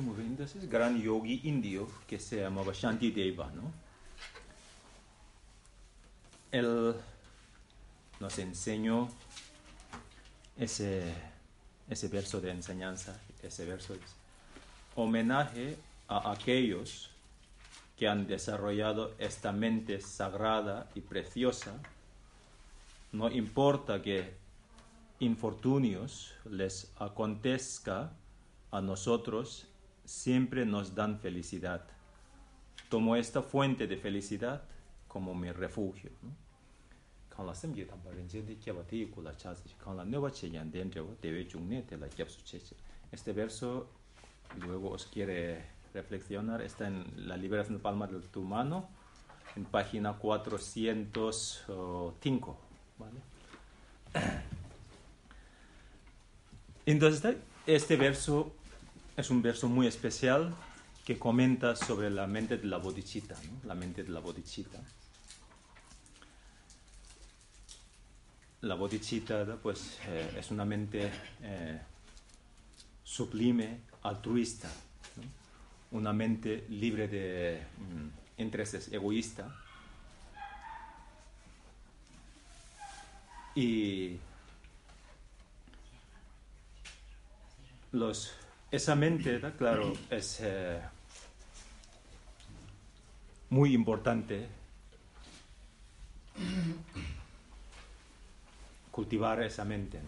Muy bien. Entonces, gran yogi indio que se llamaba Shantideva, ¿no? Él nos enseñó ese, ese verso de enseñanza, ese verso es homenaje a aquellos que han desarrollado esta mente sagrada y preciosa, no importa que infortunios les acontezca a nosotros, siempre nos dan felicidad. Tomo esta fuente de felicidad como mi refugio. chī este verso luego os quiere reflexionar está en la liberación de palma de tu mano en página 405 ¿vale? entonces este verso es un verso muy especial que comenta sobre la mente de la bodhicitta ¿no? la mente de la la pues, eh, es una mente eh, sublime, altruista, una mente libre de mm, intereses egoísta. Y los, esa mente, claro, es eh, muy importante cultivar esa mente.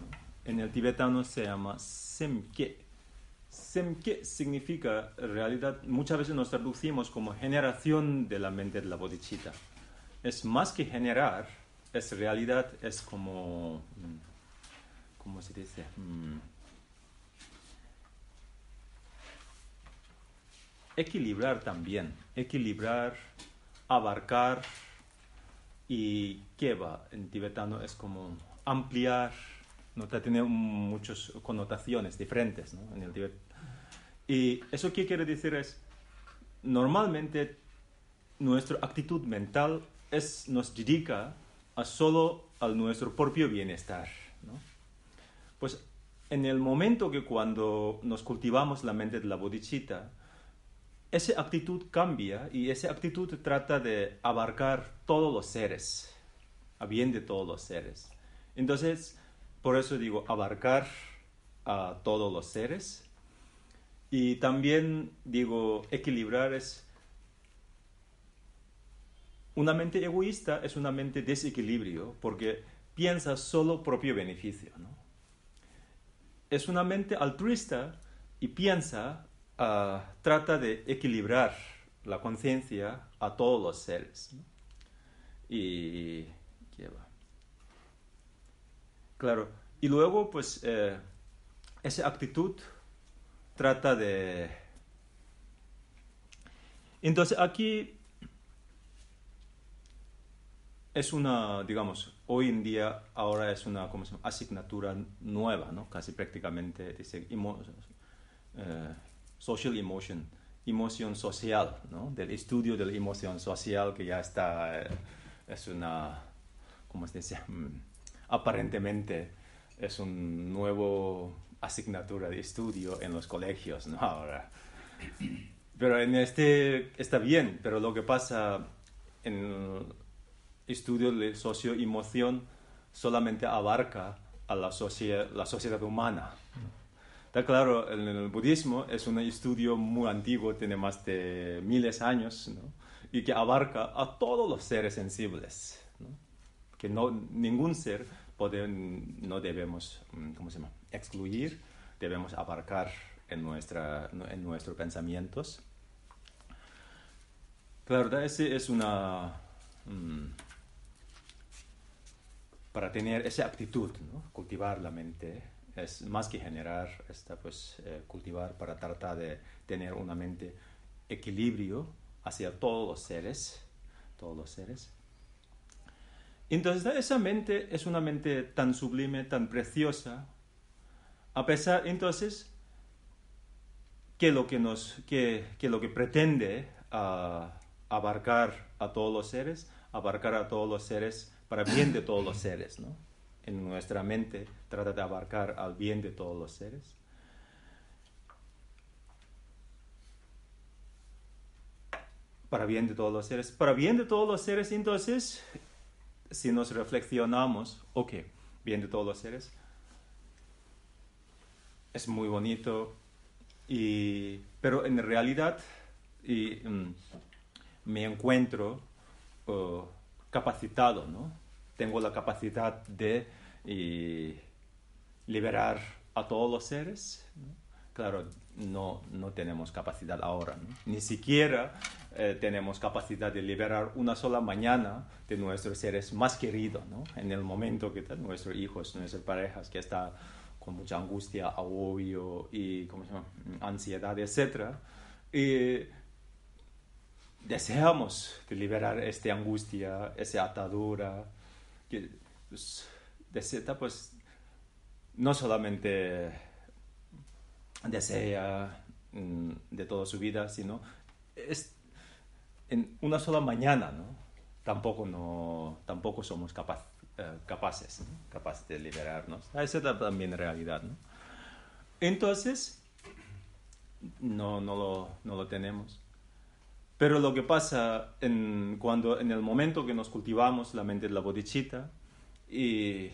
En el tibetano se llama semke. Semke significa, realidad, muchas veces nos traducimos como generación de la mente de la bodhicitta. Es más que generar, es realidad, es como, ¿cómo se dice? Mm. Equilibrar también, equilibrar, abarcar y keva en tibetano es como ampliar, ¿no? tiene muchas connotaciones diferentes ¿no? en el Tibet. Y eso qué quiere decir es, normalmente nuestra actitud mental es, nos dedica a solo a nuestro propio bienestar. ¿no? Pues en el momento que cuando nos cultivamos la mente de la bodhicitta, esa actitud cambia y esa actitud trata de abarcar todos los seres, a bien de todos los seres. Entonces, por eso digo, abarcar a todos los seres. Y también digo, equilibrar es... Una mente egoísta es una mente desequilibrio porque piensa solo propio beneficio. ¿no? Es una mente altruista y piensa, uh, trata de equilibrar la conciencia a todos los seres. Y... ¿qué va? Claro. Y luego, pues, eh, esa actitud trata de... Entonces, aquí es una, digamos, hoy en día, ahora es una ¿cómo se llama? asignatura nueva, ¿no? Casi prácticamente, dice, social emotion, emoción social, ¿no? Del estudio de la emoción social que ya está, eh, es una, ¿cómo se dice? aparentemente es un nuevo asignatura de estudio en los colegios, ¿no? Ahora. Pero en este está bien, pero lo que pasa en el estudio de socio-emoción solamente abarca a la, sociedad, la sociedad humana. Está claro, el budismo es un estudio muy antiguo, tiene más de miles de años, ¿no? y que abarca a todos los seres sensibles. ¿no? Que no, ningún ser Poden, no debemos, ¿cómo se llama?, excluir, debemos abarcar en, nuestra, en nuestros pensamientos. La verdad, ese es una... Um, para tener esa actitud, ¿no? cultivar la mente, es más que generar, esta, pues, eh, cultivar para tratar de tener una mente equilibrio hacia todos los seres, todos los seres. Entonces esa mente es una mente tan sublime, tan preciosa, a pesar entonces que lo que nos que, que lo que pretende ah, abarcar a todos los seres, abarcar a todos los seres para bien de todos los seres, ¿no? En nuestra mente trata de abarcar al bien de todos los seres. Para bien de todos los seres. Para bien de todos los seres, entonces, si nos reflexionamos, ok, bien de todos los seres, es muy bonito, y, pero en realidad y, mm, me encuentro uh, capacitado, ¿no? Tengo la capacidad de liberar a todos los seres. Claro, no, no tenemos capacidad ahora, ni siquiera eh, tenemos capacidad de liberar una sola mañana de nuestros seres más queridos, en el momento que nuestros hijos, nuestras parejas, que está con mucha angustia, agobio y ansiedad, etc. Y deseamos de liberar esta angustia, esa atadura, que pues, desea, pues no solamente desea mm, de toda su vida, sino es en una sola mañana, ¿no? Tampoco, no, tampoco somos capaz, eh, capaces, capaces de liberarnos. Esa es también realidad, ¿no? Entonces, no, no, lo, no lo tenemos. Pero lo que pasa en, cuando, en el momento que nos cultivamos la mente de la bodhicitta y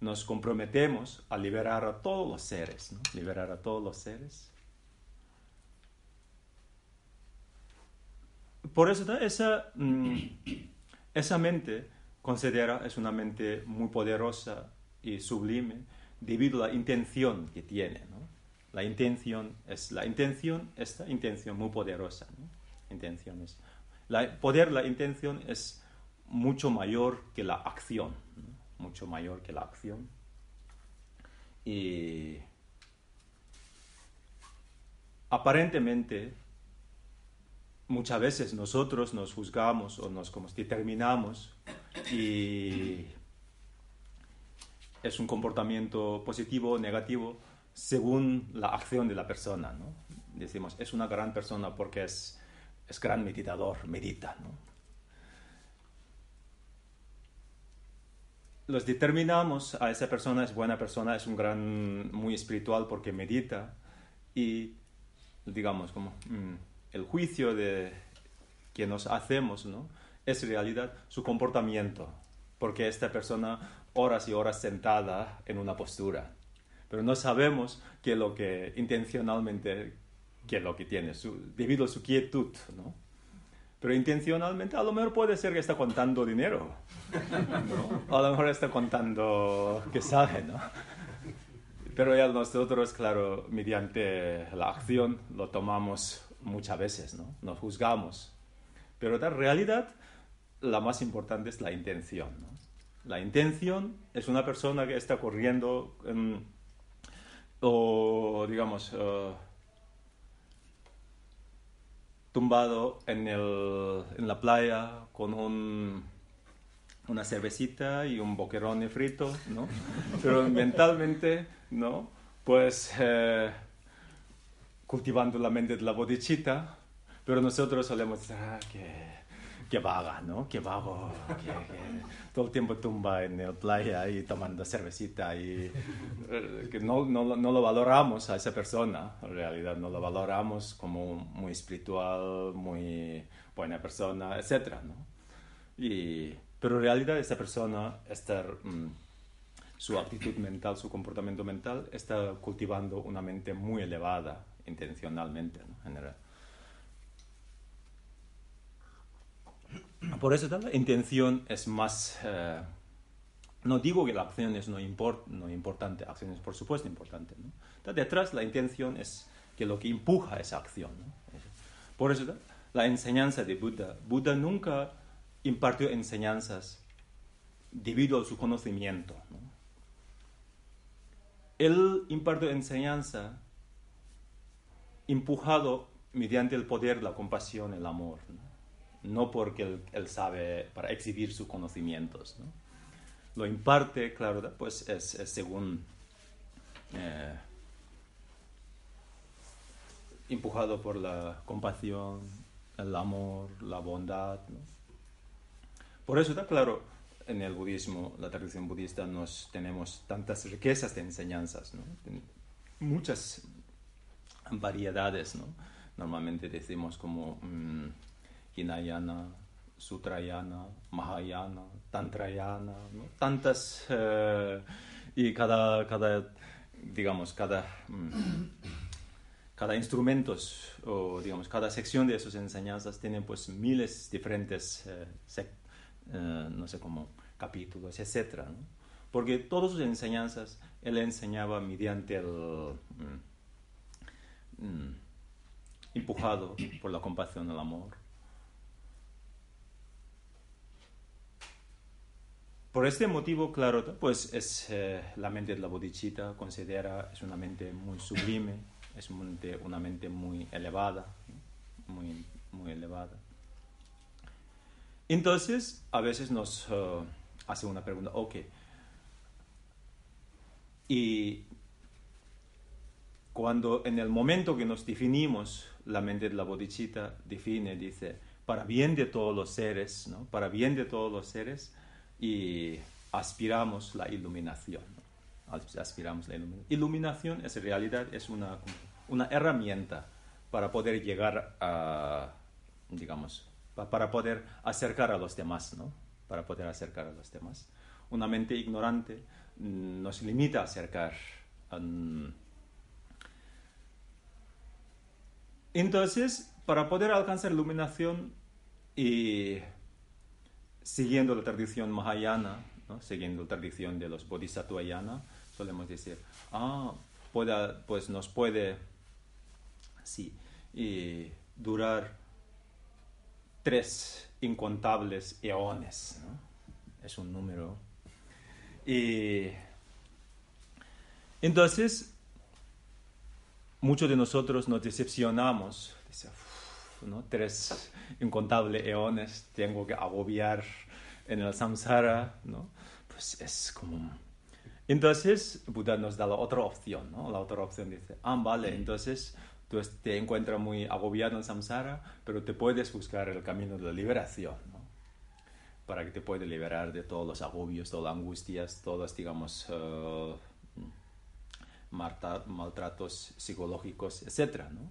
nos comprometemos a liberar a todos los seres, ¿no? liberar a todos los seres, Por eso esa, mm, esa mente considera es una mente muy poderosa y sublime debido a la intención que tiene. ¿no? La intención es la intención, esta intención muy poderosa. ¿no? Intenciones. La, poder, la intención es mucho mayor que la acción, mucho mayor que la acción. Y aparentemente muchas veces nosotros nos juzgamos o nos como determinamos y es un comportamiento positivo o negativo según la acción de la persona. ¿no? Decimos, es una gran persona porque es, es gran meditador, medita. ¿no? Los determinamos a esa persona es buena persona, es un gran, muy espiritual porque medita y digamos como... Mm, el juicio de que nos hacemos, ¿no? Es realidad su comportamiento, porque esta persona horas y horas sentada en una postura, pero no sabemos qué lo que intencionalmente, qué es lo que tiene, debido a su quietud, ¿no? Pero intencionalmente a lo mejor puede ser que está contando dinero, ¿no? A lo mejor está contando que sabe, ¿no? Pero ya nosotros, claro, mediante la acción lo tomamos muchas veces, ¿no? Nos juzgamos. Pero en realidad, la más importante es la intención, ¿no? La intención es una persona que está corriendo o, digamos, eh, tumbado en, el, en, la playa con un, una cervecita y un boquerón frito, ¿no? Pero mentalmente, ¿no? Pues... Eh, cultivando la mente de la bodhichitta, pero nosotros solemos decir, ah, que, vaga, ¿no? Que vago, que, todo el tiempo tumba en la playa y tomando cervecita y eh, que no, no, no, lo valoramos a esa persona, en realidad no lo valoramos como muy espiritual, muy buena persona, etc. ¿no? Y, pero en realidad esa persona está... Mm, su actitud mental, su comportamiento mental, está cultivando una mente muy elevada intencionalmente, ¿no? general. Por eso la intención es más... Eh, no digo que la acción es no, import, no importante, acción es por supuesto importante. ¿no? Detrás la intención es que lo que empuja esa acción. ¿no? Por eso la enseñanza de Buda, Buda nunca impartió enseñanzas debido a su conocimiento. Él imparte enseñanza empujado mediante el poder, la compasión, el amor, no, porque él, sabe para exhibir sus conocimientos. Lo imparte, claro, pues es, según eh, empujado por la compasión, el amor, la bondad. Por eso está claro, en el budismo, la tradición budista, nos tenemos tantas riquezas de enseñanzas, muchas variedades. ¿no? Normalmente decimos como um, Hinayana, Sutrayana, Mahayana, Tantrayana, tantas, eh, y cada, cada, digamos, cada... Mm, cada instrumento o digamos cada sección de esas enseñanzas tiene pues miles diferentes eh, eh, no sé cómo capítulos etcétera porque todas sus enseñanzas él enseñaba mediante el mm, mm, empujado por la compasión el amor por este motivo claro pues es eh, la mente de la bodhicitta considera es una mente muy sublime es una mente muy elevada, muy, muy elevada. Entonces, a veces nos uh, hace una pregunta, ok, y cuando en el momento que nos definimos, la mente de la bodhicitta define, dice, para bien de todos los seres, ¿no? para bien de todos los seres, y aspiramos la iluminación. Aspiramos la iluminación. Iluminación es en realidad es una una herramienta para poder llegar a, digamos, para poder acercar a los demás, ¿no? Para poder acercar a los demás. Una mente ignorante nos limita a acercar. Entonces, para poder alcanzar iluminación y siguiendo la tradición mahayana, siguiendo la tradición de los bodhisattvayana, solemos decir, ah, pues nos puede sí, durar tres incontables eones. Es un número. Y entonces, muchos de nosotros nos decepcionamos. ¿No? Tres incontables eones tengo que agobiar en el samsara. ¿no? Pues es como... Entonces, Buda nos da la otra opción, ¿no? La otra opción dice, ah, vale, entonces tú te encuentras muy agobiado en samsara, pero te puedes buscar el camino de la liberación, ¿no? Para que te puedas liberar de todos los agobios, todas las angustias, todos, digamos, uh, maltratos psicológicos, etc. ¿no?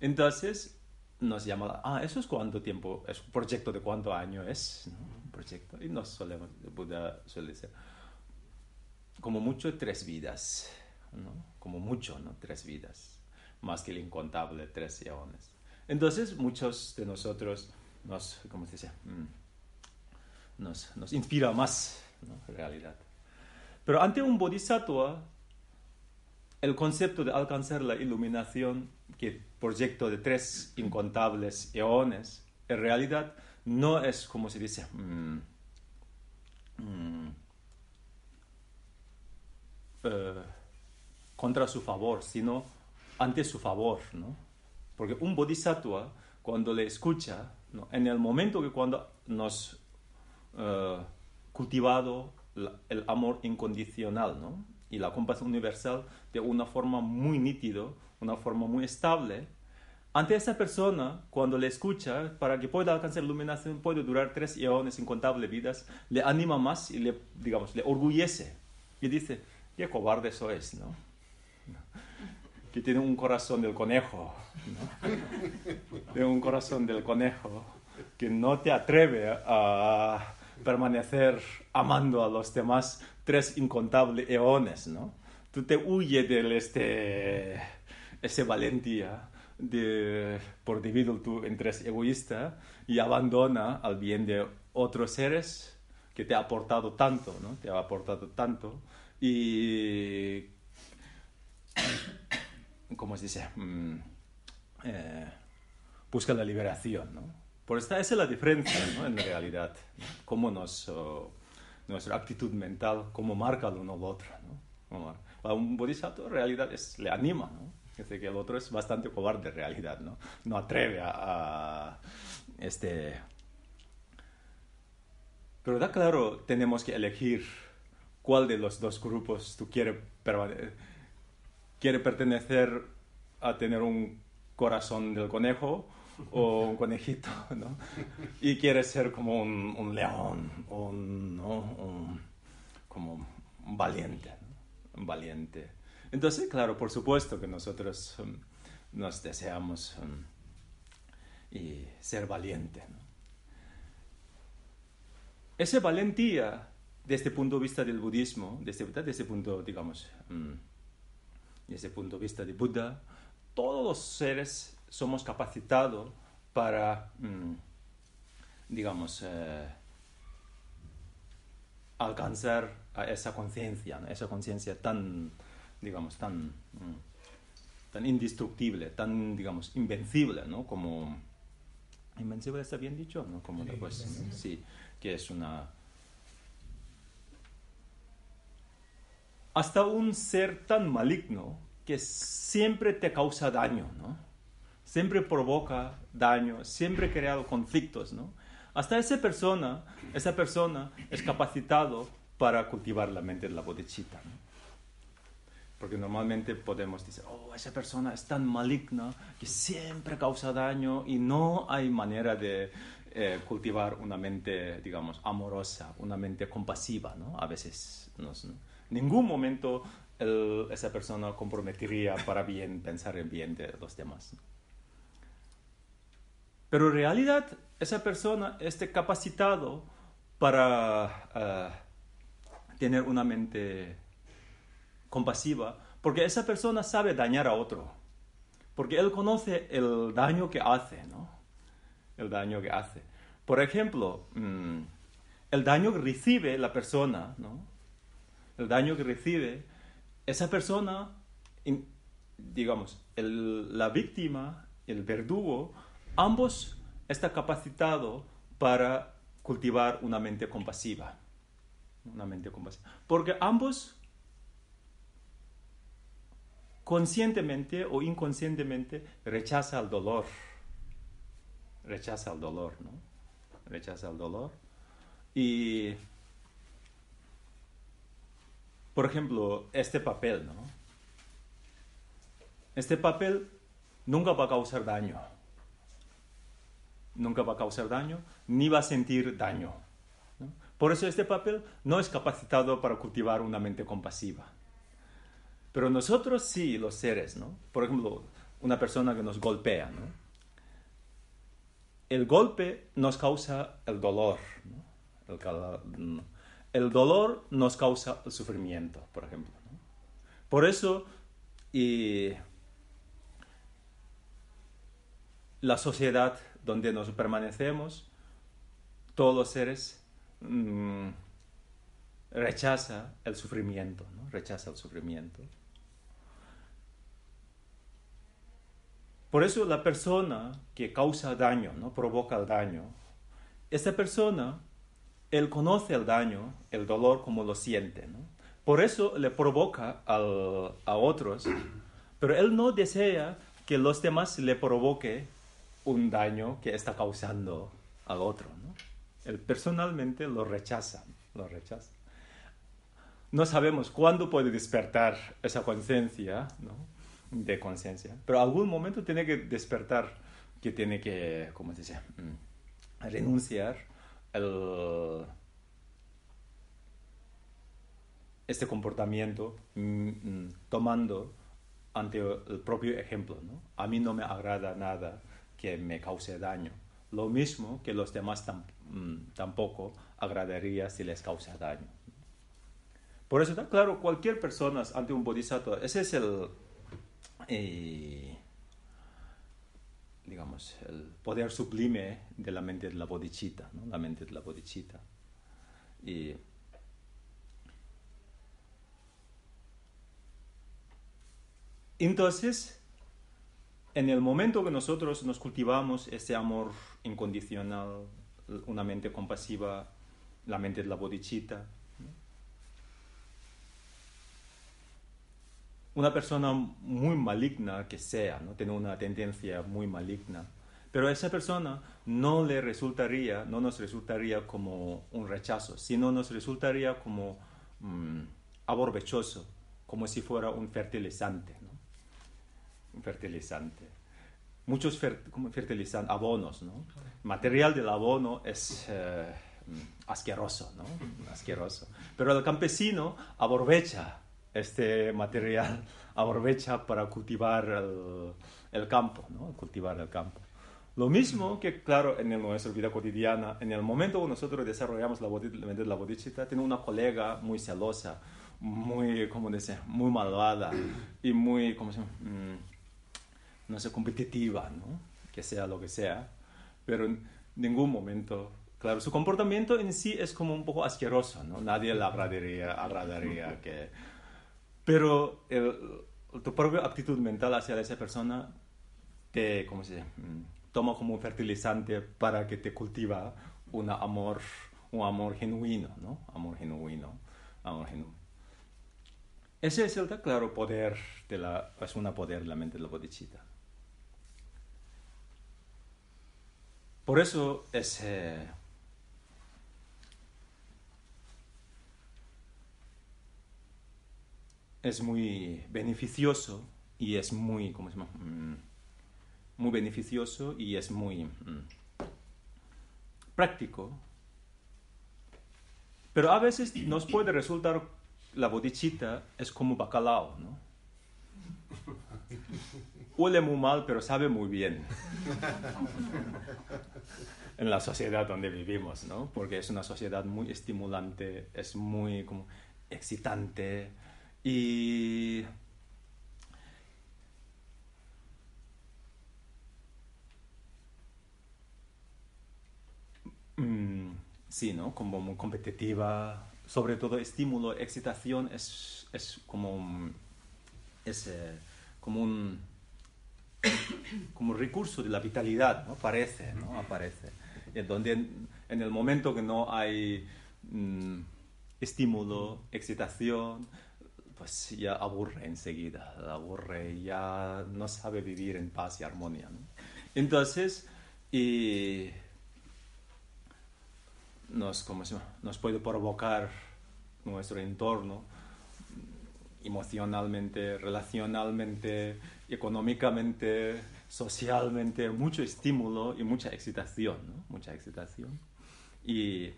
Entonces, nos llama, ah, ¿eso es cuánto tiempo, es un proyecto de cuánto año es? Un proyecto. Y nos solemos, Buda suele decir, como mucho tres vidas, ¿no? Como mucho, ¿no? Tres vidas más que el incontable tres eones. Entonces, muchos de nosotros nos, ¿cómo se dice? Mm, nos, nos inspira más, En realidad. Pero ante un bodhisattva, el concepto de alcanzar la iluminación, que proyecto de tres incontables eones, en realidad no es, como se dice, mm, mm, eh, contra su favor, sino ante su favor, ¿no? Porque un bodhisattva, cuando le escucha, en el momento que cuando nos uh, cultivado el amor incondicional, ¿no? Y la compasión universal de una forma muy nítida, una forma muy estable, ante esa persona, cuando le escucha, para que pueda alcanzar iluminación, puede durar tres eones, incontables vidas, le anima más y le, digamos, le orgullece. Y dice, qué cobarde sois, ¿no? que tiene un corazón del conejo, tiene un corazón del conejo que no te atreve a permanecer amando a los demás tres incontables eones, ¿no? Tú te huyes de este, ese valentía de, por dividir tú en tres egoísta y abandona al bien de otros seres que te ha aportado tanto, ¿no? Te ha aportado tanto y como se dice? Mm, eh, busca la liberación, ¿no? Por esta, es la diferencia, ¿no? En realidad, cómo nos, nuestra actitud mental, cómo marca el uno al otro. ¿no? Para un bodhisattva, en realidad es, le anima, ¿no? Es decir, que el otro es bastante cobarde en realidad, ¿no? No atreve a, a este... Pero da claro, tenemos que elegir cuál de los dos grupos tú quieres quiere pertenecer a tener un corazón del conejo o un conejito, ¿no? Y quiere ser como un, un león, un, ¿no? un, como un valiente, ¿no? un valiente. Entonces, claro, por supuesto que nosotros um, nos deseamos um, y ser valiente. ¿no? Esa valentía, desde el punto de vista del budismo, desde, desde ese punto, digamos, um, desde el punto de vista de Buda, todos los seres somos capacitados para, mm, digamos, eh, alcanzar a esa conciencia, esa conciencia tan, digamos, tan, mm, tan indestructible, tan, digamos, invencible, ¿no? Como, invencible está bien dicho, ¿no? Como después, sí, que es una... Hasta un ser tan maligno que siempre te causa daño, ¿no? Siempre provoca daño, siempre crea conflictos, ¿no? Hasta esa persona, esa persona es capacitado para cultivar la mente de la bodhichitta, ¿no? Porque normalmente podemos decir, oh, esa persona es tan maligna que siempre causa daño y no hay manera de eh, cultivar una mente, digamos, amorosa, una mente compasiva, ¿no? A veces, ¿no? ningún momento esa persona comprometería para bien pensar en bien de los demás. Pero en realidad esa persona esté capacitado para eh, tener una mente compasiva, porque esa persona sabe dañar a otro, porque él conoce el daño que hace, ¿no? El daño que hace. Por ejemplo, mm, el daño que recibe la persona, ¿no? El daño que recibe esa persona, digamos, la víctima, el verdugo, ambos están capacitados para cultivar una mente compasiva. Una mente compasiva. Porque ambos conscientemente o inconscientemente rechaza el dolor. Rechaza el dolor, ¿no? Rechaza el dolor. Y por ejemplo, este papel, ¿no? Este papel nunca va a causar daño. Nunca va a causar daño, ni va a sentir daño. Por eso este papel no es capacitado para cultivar una mente compasiva. Pero nosotros sí, los seres, ¿no? Por ejemplo, una persona que nos golpea. El golpe nos causa el dolor, el dolor nos causa el sufrimiento, por ejemplo. Por eso, y la sociedad donde nos permanecemos, todos los seres mm, rechaza el sufrimiento, ¿no? rechaza el sufrimiento. Por eso la persona que causa daño, ¿no? provoca el daño, esta persona él conoce el daño, el dolor como lo siente. Por eso le provoca a otros, pero él no desea que los demás le provoque un daño que está causando al otro. ¿no? Él personalmente lo rechaza, lo rechaza. No sabemos cuándo puede despertar esa conciencia ¿no? de conciencia, pero algún momento tiene que despertar que tiene que, ¿cómo se dice? Mm, renunciar este comportamiento mm, mm, tomando ante el propio ejemplo. A mí no me agrada nada que me cause daño. Lo mismo que los demás mm, tampoco agradaría si les causa daño. Por eso está claro, cualquier persona ante un bodhisattva, ese es el, eh, digamos, el poder sublime de la mente de la bodhicitta, ¿no? la mente de la bodhicitta. Y entonces, en el momento que nosotros nos cultivamos ese amor incondicional, una mente compasiva, la mente de la bodhicitta. Una persona muy maligna que sea, ¿no? tiene una tendencia muy maligna, pero a esa persona no le resultaría, no nos resultaría como un rechazo, sino nos resultaría como mm, aborbechoso, como si fuera un fertilizante, fertilizante. Muchos fertilizantes, abonos, ¿no? Material del abono es eh, asqueroso, ¿no? Asqueroso. Pero el campesino aprovecha este material, aprovecha para cultivar el, campo, ¿no? Cultivar el campo. Lo mismo que, claro, en nuestra vida cotidiana, en el momento que nosotros desarrollamos la, la bodhicitta, tengo una colega muy celosa, muy, ¿cómo decir? Muy malvada y muy, ¿cómo se? Mm, no sé, competitiva, ¿no? Que sea lo que sea, pero en ningún momento Claro, su comportamiento en sí es como un poco asqueroso, ¿no? Nadie le agradaría, agradaría que... Pero tu propia actitud mental hacia esa persona te, ¿cómo se? Mm, toma como un fertilizante para que te cultiva un amor, un amor genuino, ¿no? Amor genuino, amor genuino. Ese es el, claro, poder de la, es una poder de la mente de la bodhicitta. Por eso es... Eh, es muy beneficioso y es muy, ¿cómo se llama? Mm, muy beneficioso y es muy mm, práctico. Pero a veces nos puede resultar la bodichita es como bacalao, ¿no? Huele muy mal, pero sabe muy bien. en la sociedad donde vivimos, ¿no? Porque es una sociedad muy estimulante, es muy como excitante, y mm, sí, ¿no? Como muy competitiva, sobre todo estímulo, excitación es, es como, es, eh, como un como recurso de la vitalidad, ¿no? Parece, ¿no? Aparece. En donde en, el momento que no hay mm, estímulo, excitación, pues ya aburre enseguida, aburre, ya no sabe vivir en paz y armonía. Entonces, y nos, nos puede provocar nuestro entorno emocionalmente, relacionalmente, económicamente, socialmente, mucho estímulo y mucha excitación, ¿no? Mucha excitación. Y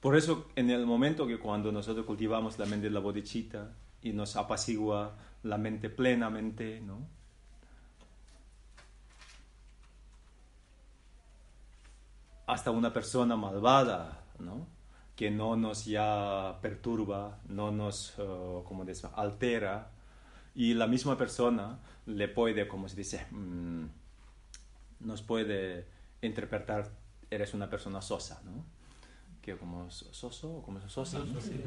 por eso, en el momento que cuando nosotros cultivamos la mente de la bodhicitta y nos apacigua la mente plenamente, ¿no? Hasta una persona malvada, ¿no? Que no nos ya perturba, no nos, uh, como altera. Y la misma persona le puede, como se dice, mm, nos puede interpretar, eres una persona sosa, ¿no? Que como soso, como sosa, ¿no? Sí,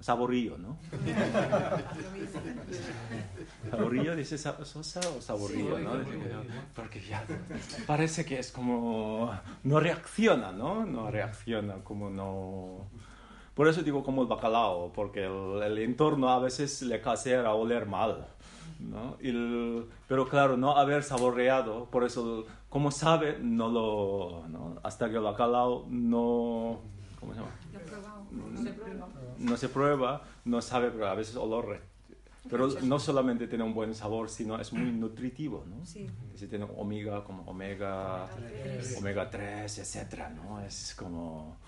saborío, ¿no? saborío, dice sosa o saborío, ¿no? Porque ya parece que es como, no reacciona, ¿no? No reacciona, como no... Por eso digo como el bacalao, porque el, entorno a veces le hace a oler mal. ¿no? pero claro, no haber saboreado, por eso, como sabe, no lo, ¿no? hasta que el bacalao no, ¿cómo se llama? No se prueba, no sabe, pero a veces olor. Pero no solamente tiene un buen sabor, sino es muy nutritivo, ¿no? Sí. tiene omega, como omega, omega 3, etcétera, ¿no? Es como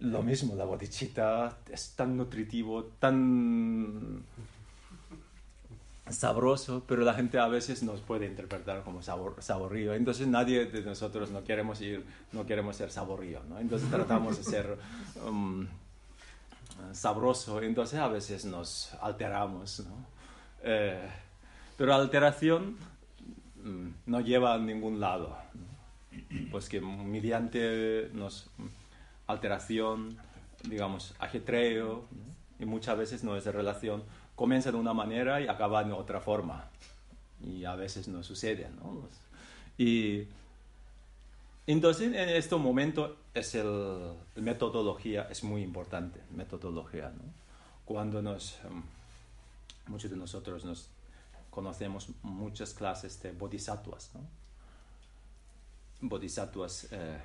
lo mismo, la bodichita es tan nutritivo, tan sabroso, pero la gente a veces nos puede interpretar como sabor, saborío. Entonces nadie de nosotros no queremos ir, no queremos ser saborío, ¿no? Entonces tratamos de ser um, sabroso, entonces a veces nos alteramos, ¿no? Eh, pero alteración mm, no lleva a ningún lado, pues que mediante nos alteración, digamos, ajetreo, y muchas veces no es de relación comienza de una manera y acaba de otra forma. Y a veces no sucede, ¿no? Y Entonces, en este momento, es el, metodología es muy importante, metodología, ¿no? Cuando nos, em, muchos de nosotros nos conocemos muchas clases de bodhisattvas, ¿no? Bodhisattvas, eh,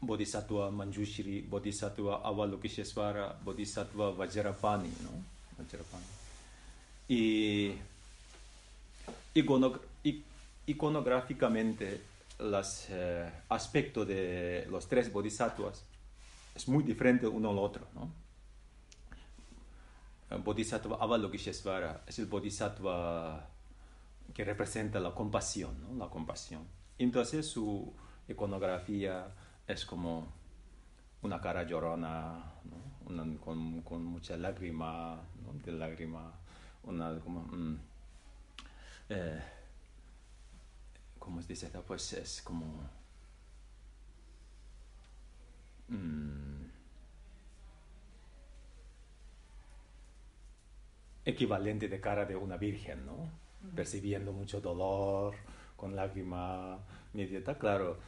Bodhisattva Manjushri, Bodhisattva Avalokiteshvara, Bodhisattva Vajrapani, ¿no? Vajrapani. Y, iconográficamente, los eh, aspectos de los tres bodhisattvas es muy diferente uno al otro, ¿no? Bodhisattva Avalokiteshvara es el bodhisattva que representa la compasión, ¿no? La compasión. Entonces su iconografía es como una cara llorona, ¿no? con, con, mucha lágrima, ¿no? de lágrima, una como... Mm, eh, ¿Cómo se dice? Pues es como... Mm, equivalente de cara de una virgen, ¿no? Percibiendo mucho dolor, con lágrima inmediata, claro,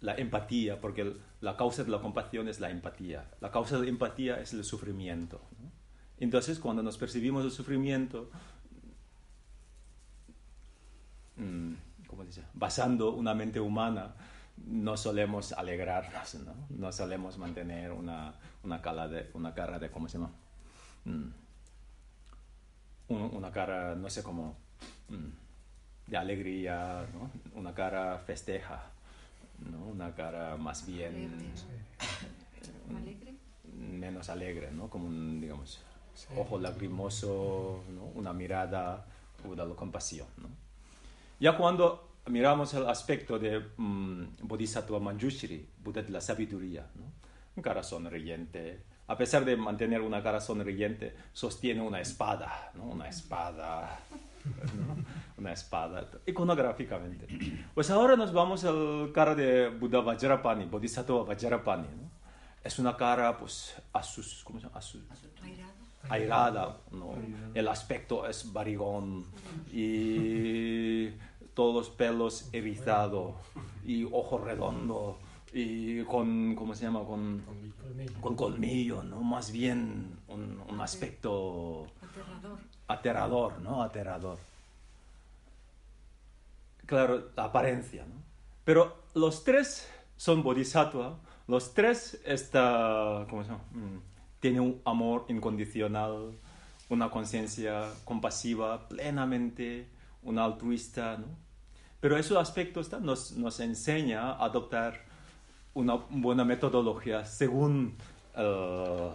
la empatía, porque la causa de la compasión es la empatía. La causa de la empatía es el sufrimiento. Entonces, cuando nos percibimos el sufrimiento, mm, ¿cómo dice? basando una mente humana, no solemos alegrarnos, ¿no? no solemos mantener una, una, cara de, una cara de, ¿cómo se llama? Mm, una cara, no sé cómo, mm, de alegría, ¿no? una cara festeja ¿no? Una cara más bien... ¿Alegre? Menos alegre, ¿no? Como un, digamos, ojo lagrimoso, ¿no? Una mirada de la compasión, ¿no? Ya cuando miramos el aspecto de um, Bodhisattva Manjushri, Buda de la sabiduría, ¿no? Un cara sonriente, a pesar de mantener una cara sonriente, sostiene una espada, ¿no? Una espada una espada, iconográficamente. Pues ahora nos vamos al cara de Buda Vajrapani, Bodhisattva Vajrapani. ¿no? Es una cara, pues, asus, ¿cómo se llama? Asus, airada. ¿no? El aspecto es barigón y todos los pelos erizados y ojo redondo y con, ¿cómo se llama? Con, con colmillo, ¿no? Más bien un, un aspecto aterrador, ¿no? Aterrador. Claro, la apariencia, ¿no? Pero los tres son bodhisattva, los tres está, ¿cómo se llama? Mm, tienen un amor incondicional, una conciencia compasiva plenamente, un altruista, ¿no? Pero esos aspectos nos, nos enseña a adoptar una buena metodología según, uh,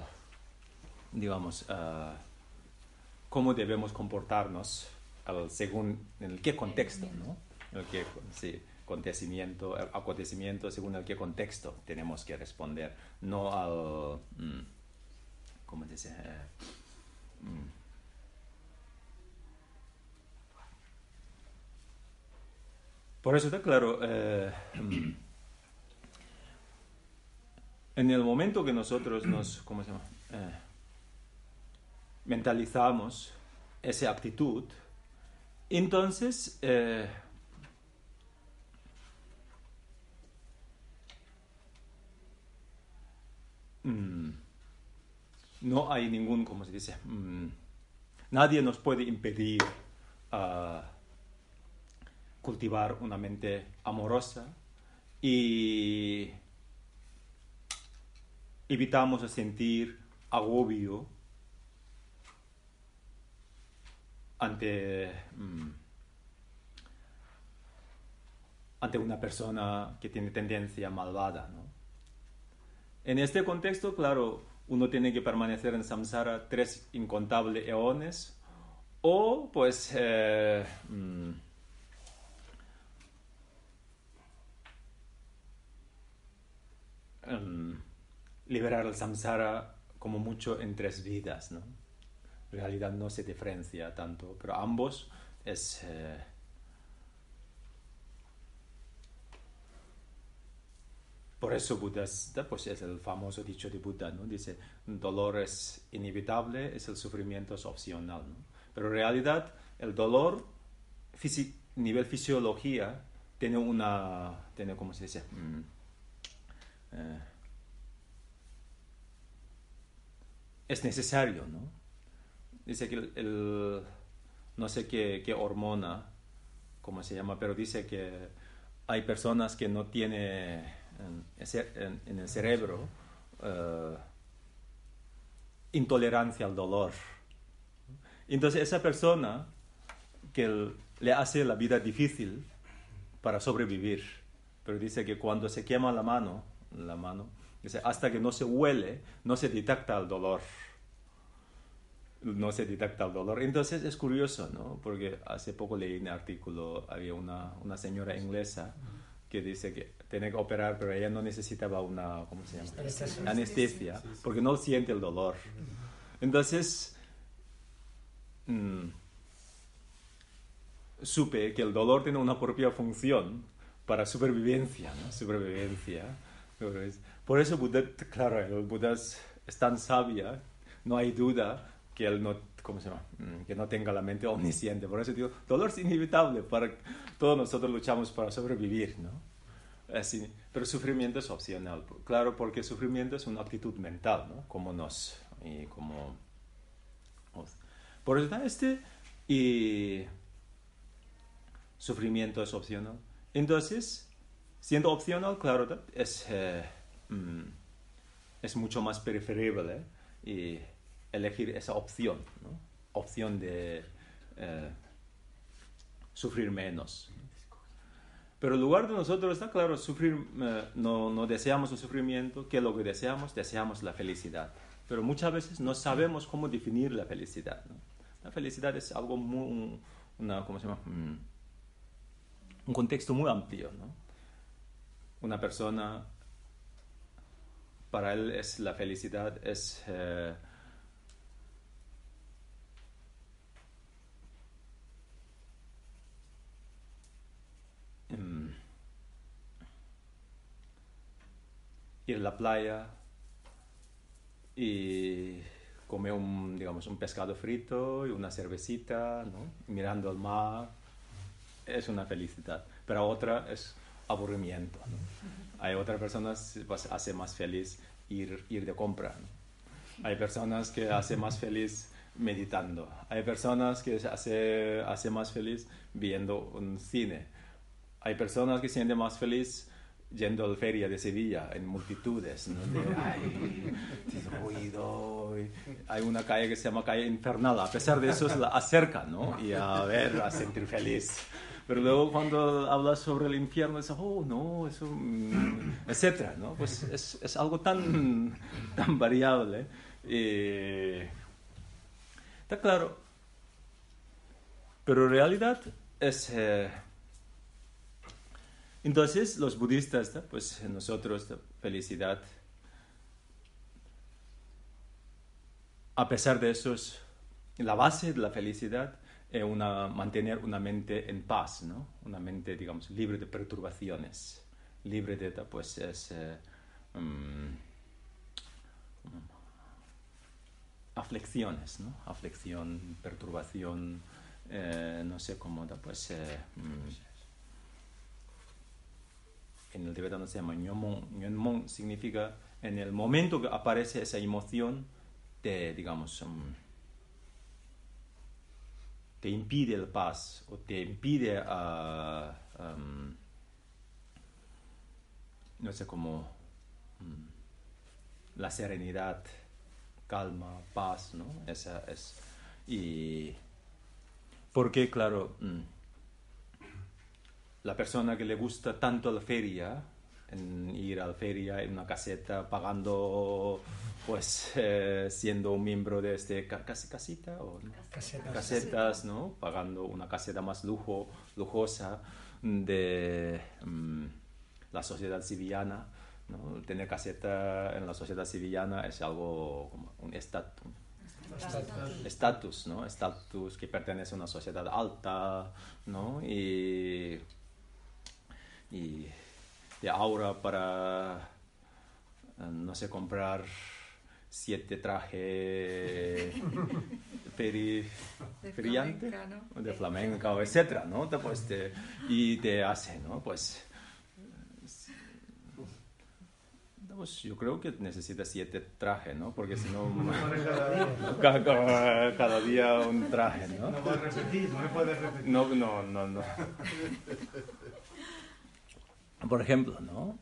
digamos, uh, cómo debemos comportarnos según en qué contexto, ¿no? El qué, sí, acontecimiento, acontecimiento según el qué contexto tenemos que responder, no al, mm, ¿cómo dice? Mm. Por eso está claro, eh, en el momento que nosotros nos, ¿cómo se llama? Eh, mentalizamos esa actitud, entonces eh, mm, no hay ningún, ¿cómo se dice? Mm, nadie nos puede impedir ah, cultivar una mente amorosa y evitamos sentir agobio ante, mm, ante una persona que tiene tendencia malvada. ¿no? En este contexto, claro, uno tiene que permanecer en samsara tres incontables eones o pues eh, mm, em, liberar el samsara como mucho en tres vidas, ¿no? Realidad no se diferencia tanto, pero ambos es... Eh, por eso Buda pues es el famoso dicho de Buda, ¿no? Dice, dolor es inevitable, es el sufrimiento es opcional, ¿no? Pero en realidad el dolor, nivel fisiología, tiene una, tiene, ¿cómo se dice? Mm, eh, es necesario, ¿no? Dice que el, no sé qué, qué, hormona, cómo se llama, pero dice que hay personas que no tienen en, el cerebro eh, intolerancia al dolor. Entonces esa persona que le hace la vida difícil para sobrevivir, pero dice que cuando se quema la mano, la mano, dice, hasta que no se huele, no se detecta el dolor. No se detecta el dolor. Entonces es curioso, ¿no? Porque hace poco leí un artículo, había una, una señora inglesa que dice que tiene que operar, pero ella no necesitaba una, ¿cómo se llama? Anestesia, Anestesia porque no siente el dolor. Entonces, mm, supe que el dolor tiene una propia función para supervivencia, ¿no? Supervivencia. Por eso Buda, claro, el Buda es, tan sabia, no hay duda que él no, ¿cómo se llama? Mm, que no tenga la mente omnisciente. Por eso digo, dolor es inevitable, para, todos nosotros luchamos para sobrevivir, ¿no? Así, pero sufrimiento es opcional, claro, porque sufrimiento es una actitud mental, ¿no? Como nos, como... Por eso este, y sufrimiento es opcional. Entonces, siendo opcional, claro, es, eh, mm, es mucho más preferible y elegir esa opción, opción de eh, sufrir menos. Pero en lugar de nosotros está claro, sufrir, eh, no, deseamos el sufrimiento, ¿qué es lo que deseamos? Deseamos la felicidad. Pero muchas veces no sabemos cómo definir la felicidad. La felicidad es algo muy, ¿cómo se llama? Mm, un contexto muy amplio. Una persona, para él es la felicidad, es... Eh, mm, ir a la playa y comer un, digamos, un pescado frito y una cervecita, ¿no? mirando al mar es una felicidad, pero otra es aburrimiento. Hay otras personas que pues, hace más feliz ir, ir de compra. Hay personas que hace más feliz meditando. Hay personas que hace, hace más feliz viendo un cine. Hay personas que sienten más feliz yendo a la feria de Sevilla en multitudes, ¿no? hay ruido, hay una calle que se llama calle infernal, a pesar de eso se la acerca, ¿no? Y a ver, a sentir feliz. Pero luego cuando hablas sobre el infierno, dices, oh, no, eso, mm", etcétera, ¿no? Pues es, es algo tan, tan variable. está claro. Pero en realidad es... Eh, entonces los budistas, pues nosotros, felicidad, a pesar de eso, la base de la felicidad es una, mantener una mente en paz, ¿no? Una mente, digamos, libre de perturbaciones, libre de, pues, es, eh, mm, ¿no? Aflicción, perturbación, eh, no sé cómo, pues, eh, mm, en el tibetano se llama nyonmon, significa en el momento que aparece esa emoción, te, digamos, mm, te impide el paz o te impide a, no sé cómo, mm, la serenidad, calma, paz, ¿no? Esa es. Y porque, claro, la persona que le gusta tanto la feria, en ir a la feria en una caseta pagando pues eh, siendo un miembro de este casita o casetas. No pagando una caseta más lujo lujosa de mm, la sociedad sevillana ¿no? tener caseta en la sociedad sevillana es algo como un estatus. Estatus no estatus que pertenece a una sociedad alta no y y de aura para, eh, no sé, comprar siete trajes peri, De brillante, flamenca, ¿no? de flamenca, etcétera, ¿no? Te, pues, te- y te hace, ¿no? Pues, pues, yo creo que necesita siete trajes, ¿no? Porque si no, cada, cada- cada día un traje, ¿no? No puedes repetir, no me puedes repetir. No, no, no, no. Por ejemplo, ¿no?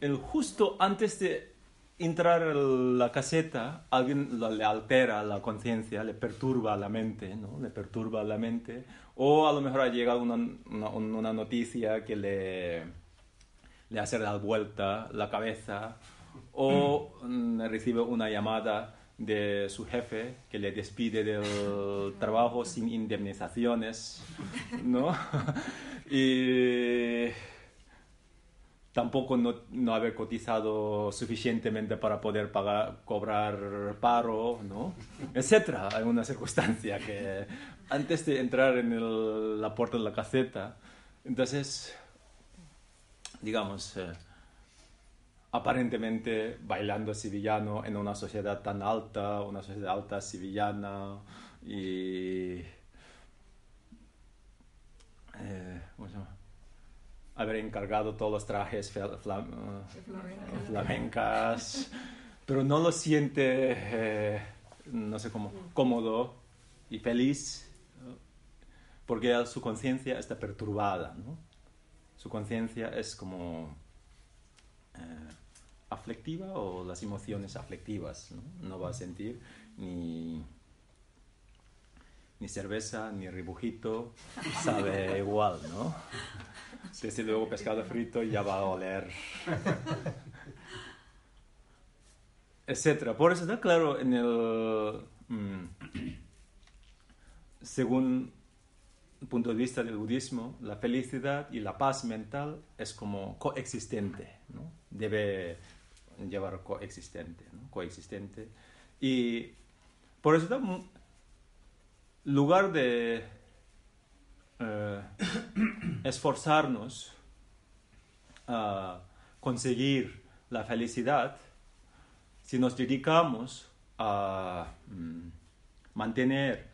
El justo antes de entrar a la caseta, alguien le altera la conciencia, le perturba la mente, ¿no? Le perturba la mente. O a lo mejor ha llegado una, una, una noticia que le, le hace dar vuelta la cabeza. O mm, recibe una llamada de su jefe que le despide del trabajo sin indemnizaciones, ¿no? y tampoco no, no haber cotizado suficientemente para poder pagar, cobrar paro, ¿no? Etcétera. Hay una circunstancia que antes de entrar en el- la puerta de la caseta, entonces, digamos, eh, aparentemente bailando sevillano en una sociedad tan alta, una sociedad alta sevillana y... eh, ¿cómo se llama? Haber encargado todos los trajes fla- fla- De flamenca. flamencas, pero no lo siente, eh, no sé cómo, cómodo y feliz, ¿no? porque su conciencia está perturbada, ¿no? Su conciencia es como eh, aflictiva o las emociones aflictivas, ¿no? No va a sentir ni ni cerveza, ni rebujito, sabe igual, ¿no? Desde luego pescado frito ya va a oler. Etcétera. Por eso está claro en el... mm, según el punto de vista del budismo, la felicidad y la paz mental es como coexistente, ¿no? Debe llevar coexistente, ¿no? Coexistente. Y por eso, en lugar de eh, esforzarnos a conseguir la felicidad, si nos dedicamos a mm, mantener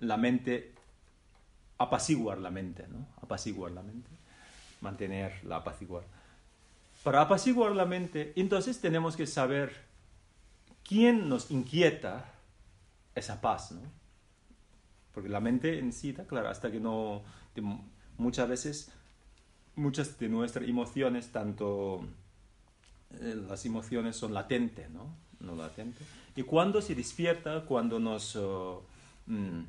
la mente, apaciguar la mente, ¿no? Apaciguar la mente, mantenerla apaciguar. Para apaciguar la mente, entonces tenemos que saber quién nos inquieta esa paz, ¿no? Porque la mente en sí, está claro, hasta que no, muchas veces, muchas de nuestras emociones, tanto eh, las emociones son latentes, ¿no? No latentes. Y cuando se despierta, cuando nos, oh, mm,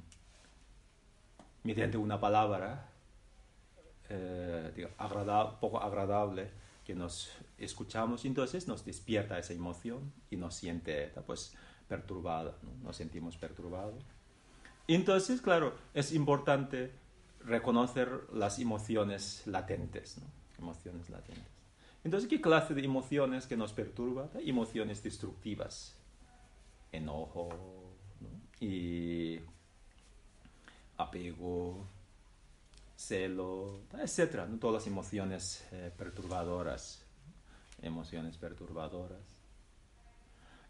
mediante una palabra, eh, digo, agrada- poco agradable, que nos escuchamos, entonces nos despierta esa emoción y nos siente pues, perturbada, ¿no? nos sentimos perturbados. Entonces, claro, es importante reconocer las emociones latentes, ¿no? Emociones latentes. Entonces, ¿qué clase de emociones que nos perturban? Emociones destructivas. Enojo, ¿no? Y apego, celo, etcétera, ¿no? Todas las emociones eh, perturbadoras. Emociones perturbadoras.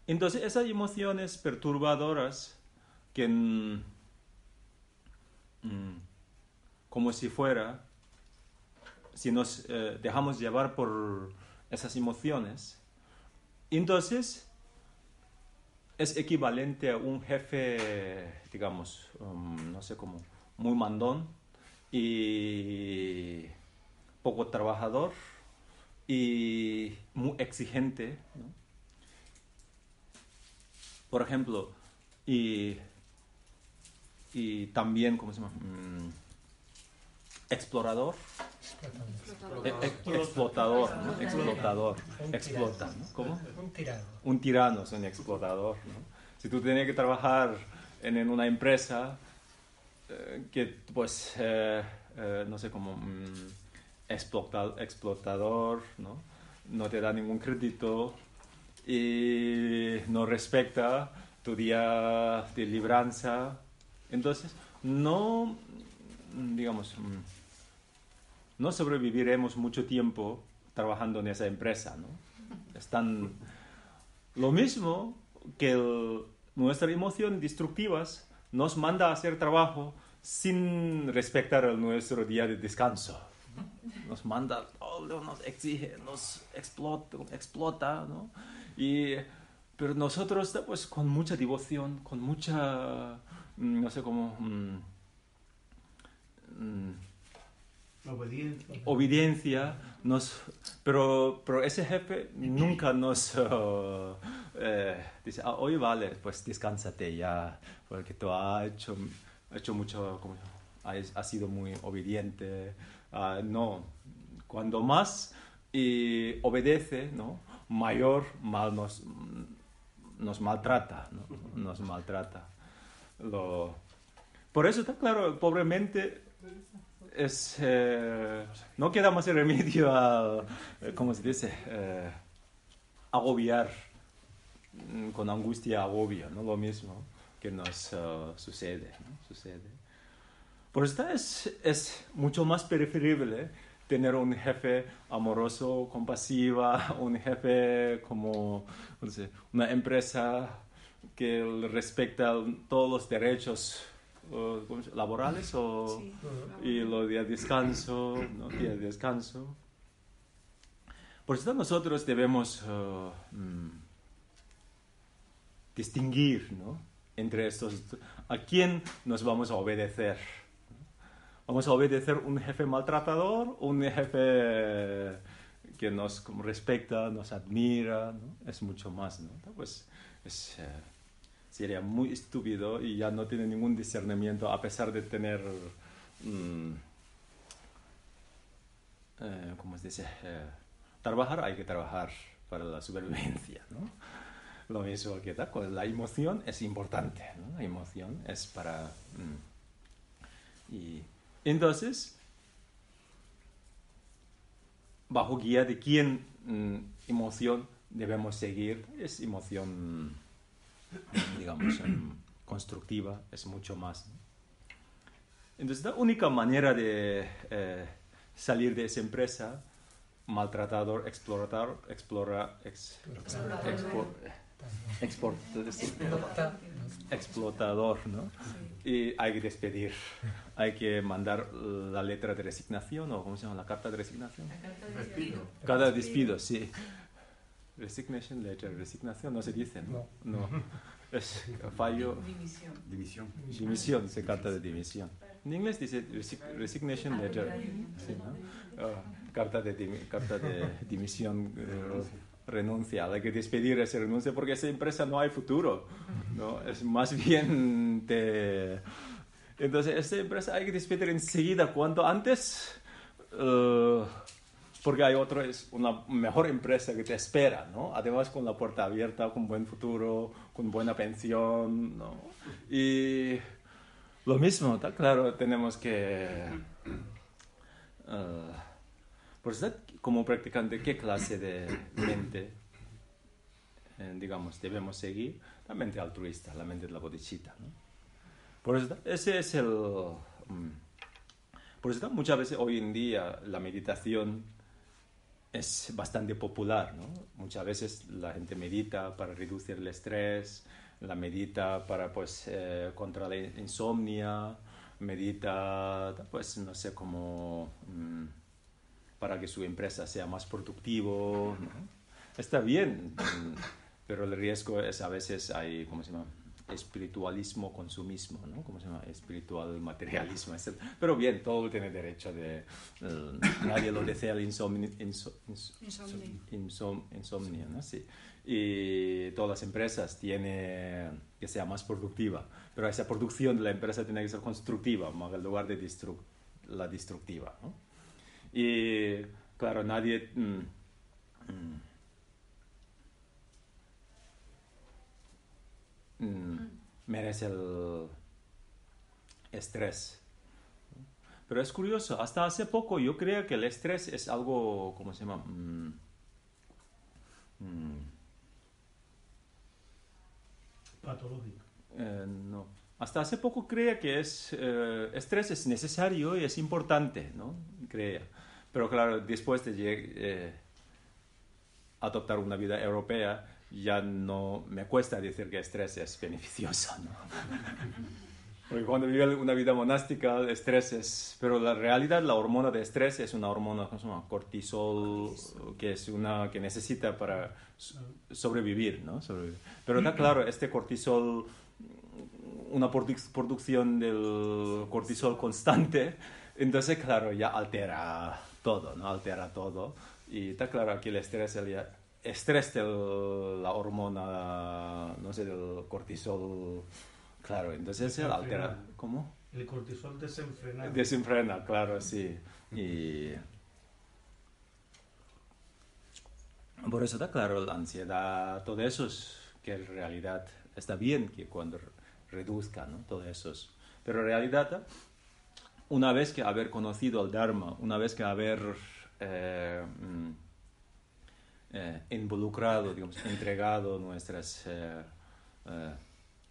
Entonces, esas emociones perturbadoras que mm, como si fuera, si nos eh, dejamos llevar por esas emociones, entonces es equivalente a un jefe, digamos, um, no sé cómo, muy mandón y poco trabajador y muy exigente. Por ejemplo, y, y también, ¿cómo se llama? Mm, explorador. Eh, eh, explotador, ¿no? Explotador. Explota. ¿Cómo? Un tirano. Un tirano es un explotador, ¿no? Si tú tienes que trabajar en, en una empresa eh, que, pues, eh, eh, no sé cómo, mm, explota- explotador, ¿no? No te da ningún crédito y no respecta tu día de libranza. Entonces, no, digamos, no sobreviviremos mucho tiempo trabajando en esa empresa, ¿no? Están lo mismo que el- nuestras emociones destructivas nos manda a hacer trabajo sin respetar nuestro día de descanso. ¿no? Nos manda, todo, nos exige, nos explota, explota ¿no? Y, pero nosotros, pues, con mucha devoción, con mucha, no sé cómo, mm, mm, Obediencia. obediencia, nos, pero, pero ese jefe nunca nos uh, eh, dice, "Ah, hoy vale, pues descánsate ya, porque tú has hecho, mucho, como, has, has sido muy obediente. Ah, no, cuando más y obedece, ¿no? mayor mal nos, nos maltrata, ¿no? nos maltrata. Lo, por eso está claro, pobremente es, eh, no queda más remedio a, eh, ¿cómo se dice? Eh, agobiar, mm, con angustia agobio, ¿no? Lo mismo que nos sucede. Sucede. Por eso es, es mucho más preferible tener un jefe amoroso, compasiva, un jefe como, no sé, una empresa que respecta todos los derechos eh, ¿cómo se- laborales o Sí. y los días de descanso, ¿no? días de descanso. Por eso nosotros debemos eh, mm, distinguir ¿no? entre estos, a quién nos vamos a obedecer. Vamos a obedecer un jefe maltratador, un jefe que nos respecta, nos admira, ¿no? es mucho más, ¿no? Pues es, eh, sería muy estúpido y ya no tiene ningún discernimiento a pesar de tener, mm, eh, ¿cómo se dice? Eh, trabajar hay que trabajar para la supervivencia, ¿no? Lo mismo que tal, la emoción es importante. La emoción es para... mm, y entonces, bajo guía de quién mm, emoción debemos seguir, es emoción, digamos, constructiva, es mucho más. Entonces, la única manera de eh, salir de esa empresa, maltratador, explorador, explora, ex- expo- export- explotador, ¿no? Y hay que despedir, hay que mandar la letra de resignación o ¿cómo se llama? La carta de resignación. Despido. Cada despido, sí. Resignation letter, resignación, no se dice, ¿no? No. Es fallo, División. División. dimisión, se carta de dimisión. En inglés dice resi- resignation letter, sí, ¿no? Ah, carta, de dimi- carta de dimisión, eh, renuncia. Hay que despedir esa renuncia porque esa empresa no hay futuro, ¿no? Es más bien te... Entonces, esta empresa hay que despedir enseguida, cuanto antes, eh, porque hay otra, es una mejor empresa que te espera, ¿no? Además, con la puerta abierta, con buen futuro, con buena pensión, ¿no? Y lo mismo, está claro, tenemos que... eh, por eso, como practicante, ¿qué clase de mente, eh, digamos, debemos seguir? La mente altruista, la mente de la bodhisattva, ¿no? Por eso, ese es el... mm, por eso muchas veces hoy en día la meditación es bastante popular, ¿no? Muchas veces la gente medita para reducir el estrés, la medita para, pues, eh, contra la insomnia, medita, pues, no sé, como mm, para que su empresa sea más productivo, ¿no? Está bien, mm, pero el riesgo es a veces hay, ¿cómo se llama? Espiritualismo, consumismo, ¿no? ¿Cómo se llama? Espiritual materialismo, etc. Pero bien, todo tiene derecho de... eh, nadie lo desea el insomnio, inso- ins- Insomnio. insom- insomnio, ¿no? Sí. Y todas las empresas tienen que sea más productiva, pero esa producción de la empresa tiene que ser constructiva, en lugar de la destructiva, ¿no? Y claro, nadie... mm, mm, mm, merece el estrés. Pero es curioso, hasta hace poco yo creía que el estrés es algo, ¿cómo se llama? Mm, mm, Patológico. eh, no. Hasta hace poco creía que es, eh, estrés es necesario y es importante, ¿no? Creía. Pero claro, después de eh, adoptar una vida europea, ya no me cuesta decir que estrés es beneficioso, ¿no? Porque cuando vive una vida monástica, el estrés es... Pero la realidad, la hormona de estrés es una hormona, ¿cómo se llama? Cortisol, que es una que necesita para sobrevivir, ¿no? Sobrevivir. Pero está claro, este cortisol, una producción del cortisol constante, entonces, claro, ya altera todo, ¿no? Altera todo. Y está claro, aquí el estrés, el estrés de la hormona, no sé, del cortisol Claro, entonces se altera. ¿Cómo? El cortisol desenfrena. Desenfrena, claro, sí. Y. Por eso está claro la ansiedad, todo eso es que en realidad está bien que cuando reduzca, ¿no? Todo eso. Pero en realidad, una vez que haber conocido el Dharma, una vez que haber eh, mm, eh, involucrado, digamos, entregado nuestros eh,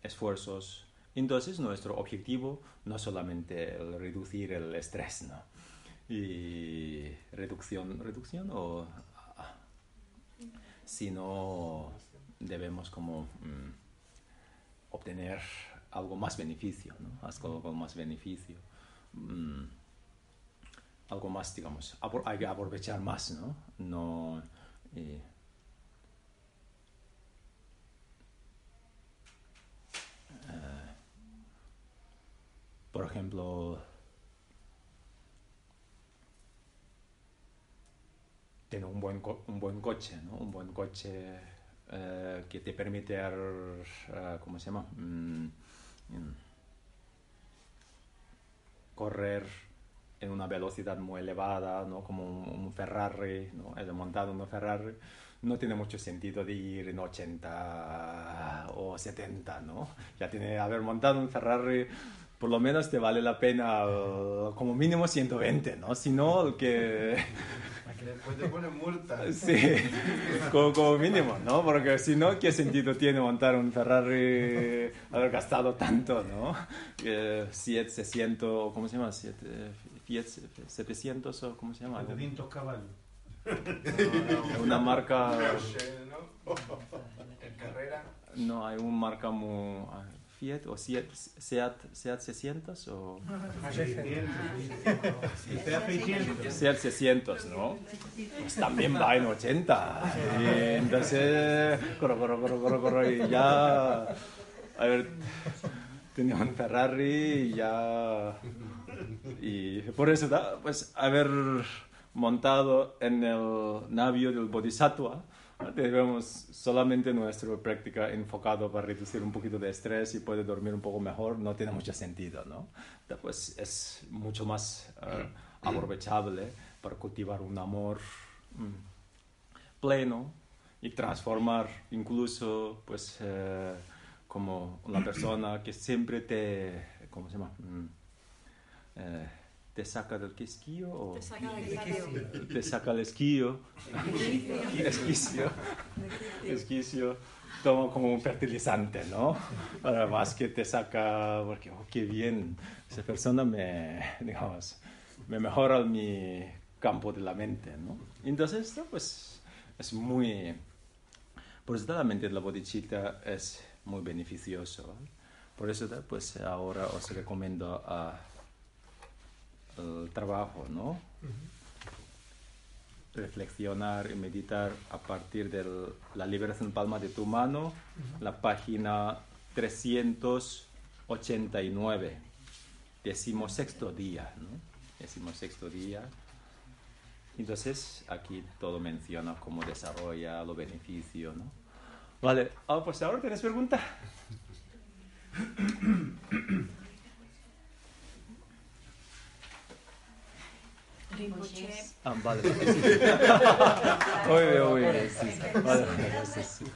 esfuerzos, entonces nuestro objetivo no solamente el reducir el estrés, ¿no? Y reducción, reducción o sino debemos como mm, obtener algo más beneficio, ¿no? Algo más beneficio. Mm, algo más, digamos, hay que aprovechar más, ¿no? No... Eh, por ejemplo, tener un buen, un buen coche, ¿no? Un buen coche eh, que te permite, uh, ¿cómo se llama? Mm, mm, correr en una velocidad muy elevada, ¿no? Como un, Ferrari, ¿no? He montado un Ferrari, no tiene mucho sentido de ir en 80 o 70, ¿no? Ya tiene haber montado un Ferrari por lo menos te vale la pena uh, como mínimo 120, ¿no? Si no, que... que después te ponen multa. Sí, como, mínimo, ¿no? Porque si no, ¿qué sentido tiene montar un Ferrari, haber gastado tanto, ¿no? Eh, 700, ¿cómo se llama? 700 o ¿cómo se llama? 700 caballos. una marca... ¿En carrera? No, hay una marca muy... Fiat o Seat, Seat, Seat 600 o... Seat 600, ¿no? Pues también va en 80. Y entonces, corro, corro, corro, corro, corro y ya... A ver, tenía un Ferrari y ya... Y por eso, pues, haber montado en el navio del Bodhisattva, Debemos solamente nuestra práctica enfocado para reducir un poquito de estrés y puede dormir un poco mejor, no tiene mucho sentido, ¿no? Pues es mucho más uh, aprovechable para cultivar un amor mm, pleno y transformar incluso, pues, uh, como una persona que siempre te, ¿cómo se llama? Mm, uh, te saca del esquío o te saca del esquío. Te saca el esquío. esquicio. esquicio. Toma como un fertilizante, ¿no? Además que te saca, porque, oh, qué bien, esa persona me, digamos, me mejora mi campo de la mente, ¿no? Entonces, esto, pues, es muy, por eso la mente de la bodhicitta es muy beneficioso. Por eso, pues, ahora os recomiendo a el trabajo, ¿no? Reflexionar y meditar a partir de la liberación palma de tu mano, la página 389, decimosexto día, ¿no? Decimosexto día. Entonces, aquí todo menciona cómo desarrolla los beneficios, ¿no? Vale, ah, pues ahora tienes pregunta. Rinpoche. Ah, vale. oye, oye, sí, vale.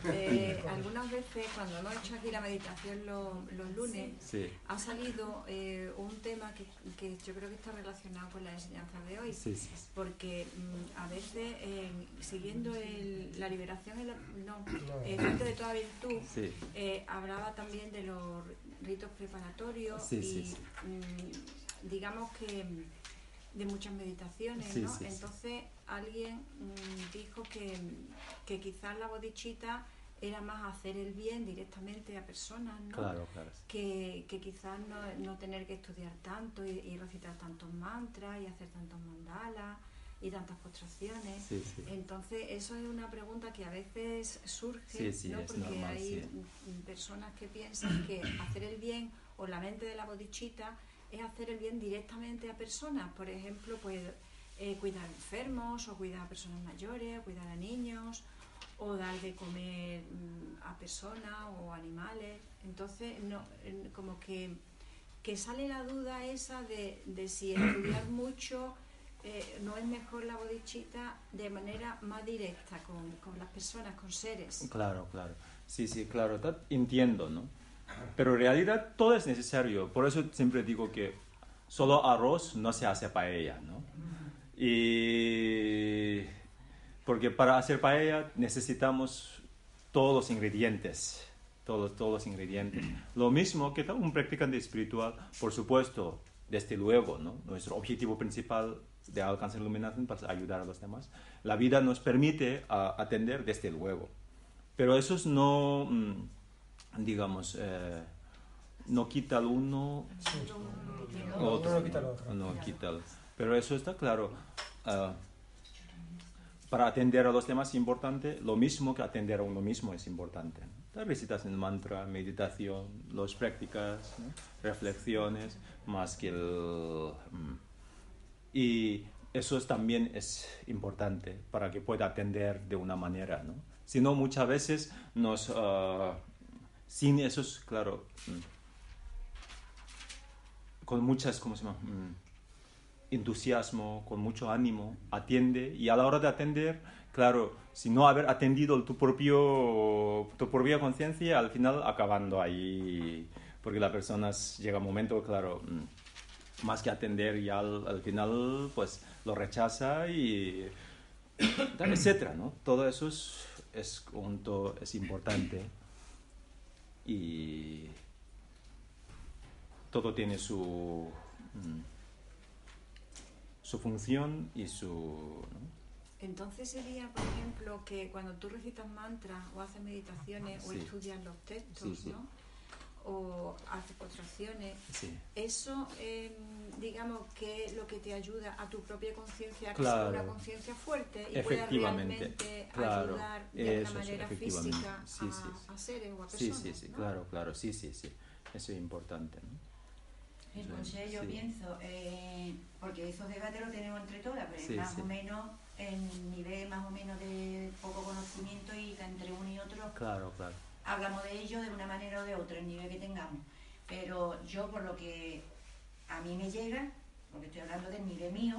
Eh, algunas veces cuando hemos hecho aquí la meditación los, los lunes, sí. ha salido eh, un tema que, que, yo creo que está relacionado con la enseñanza de hoy. Sí, sí. Porque mm, a veces, eh, siguiendo el, la liberación, el, no, el rito de toda virtud, eh, hablaba también de los ritos preparatorios y mm, digamos que de muchas meditaciones, ¿no? Entonces alguien mm, dijo que, que, quizás la bodichita era más hacer el bien directamente a personas, ¿no? Claro, claro. Que, que quizás no, no, tener que estudiar tanto y, recitar tantos mantras y hacer tantos mandalas y tantas postraciones. Entonces, eso es una pregunta que a veces surge, ¿no? Porque hay personas que piensan que hacer el bien o la mente de la bodichita es hacer el bien directamente a personas. Por ejemplo, pues eh, cuidar enfermos o cuidar a personas mayores, o cuidar a niños o dar de comer mm, a personas o animales. Entonces, no, como que, que sale la duda esa de, de si estudiar mucho eh, no es mejor la bodichita de manera más directa con, con, las personas, con seres. Claro, claro. Sí, sí, claro, entiendo, ¿no? Pero en realidad todo es necesario. Por eso siempre digo que solo arroz no se hace paella, ¿no? Y porque para hacer paella necesitamos todos los ingredientes, todos, todos los ingredientes. Lo mismo que un practicante espiritual, por supuesto, desde luego, ¿no? Nuestro objetivo principal de alcanzar iluminación para ayudar a los demás. La vida nos permite atender desde luego. Pero eso no, mm, digamos, eh, no quita el uno, otro, no, quita el Pero eso está claro. Ah, para atender a los demás es importante, lo mismo que atender a uno mismo es importante. La recitación mantra, meditación, las prácticas, reflexiones, más que el... Mm. Y eso también es importante para que pueda atender de una manera, ¿no? Si no, muchas veces nos... Ah, sin esos, claro, mm, con muchas, ¿cómo se llama? Mm, entusiasmo, con mucho ánimo, atiende y a la hora de atender, claro, si no haber atendido tu, propio, tu propia conciencia, al final acabando ahí, porque la persona llega un momento, claro, mm, más que atender y al, final pues lo rechaza y etcétera, ¿no? Todo eso es, es, es importante y todo tiene su... Mm, su función y su... Entonces sería, por ejemplo, que cuando tú recitas mantras o haces meditaciones o estudias los textos, ¿no? o haces contracciones, eso, em, digamos, que es lo que te ayuda a tu propia conciencia, que sea una conciencia fuerte y pueda realmente ayudar de una manera física a, a, seres o a personas. Sí, sí, sí, claro, claro, sí, sí, sí, eso es importante. ¿no? Entonces yo pienso, eh, porque esos debates los tenemos entre todas, pero más o menos en nivel más o menos de poco conocimiento y entre uno y otro claro, claro. hablamos de ello de una manera o de otra, el nivel que tengamos. Pero yo por lo que a mí me llega, porque estoy hablando del nivel mío,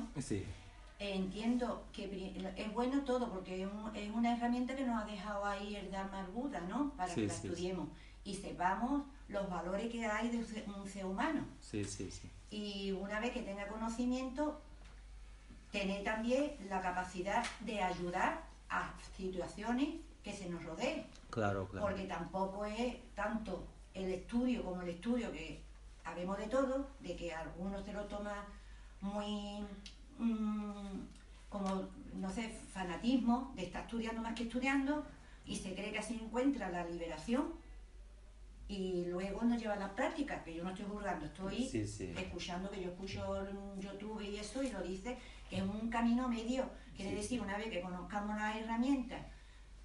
entiendo que es bueno todo, porque es, una herramienta que nos ha dejado ahí el Dharma Buda, ¿no? Para que la estudiemos y sepamos los valores que hay de un ser humano. Sí, sí, sí. Y una vez que tenga conocimiento, tener también la capacidad de ayudar a situaciones que se nos rodeen. Claro, claro. Porque tampoco es tanto el estudio como el estudio que sabemos de todo, de que algunos se lo toman muy mm, como, no sé, fanatismo de estar estudiando más que estudiando y se cree que así encuentra la liberación y luego nos lleva a las prácticas, que yo no estoy juzgando, estoy escuchando, que yo escucho YouTube y eso, y lo dice, que es un camino medio. Quiere decir, una vez que conozcamos las herramientas,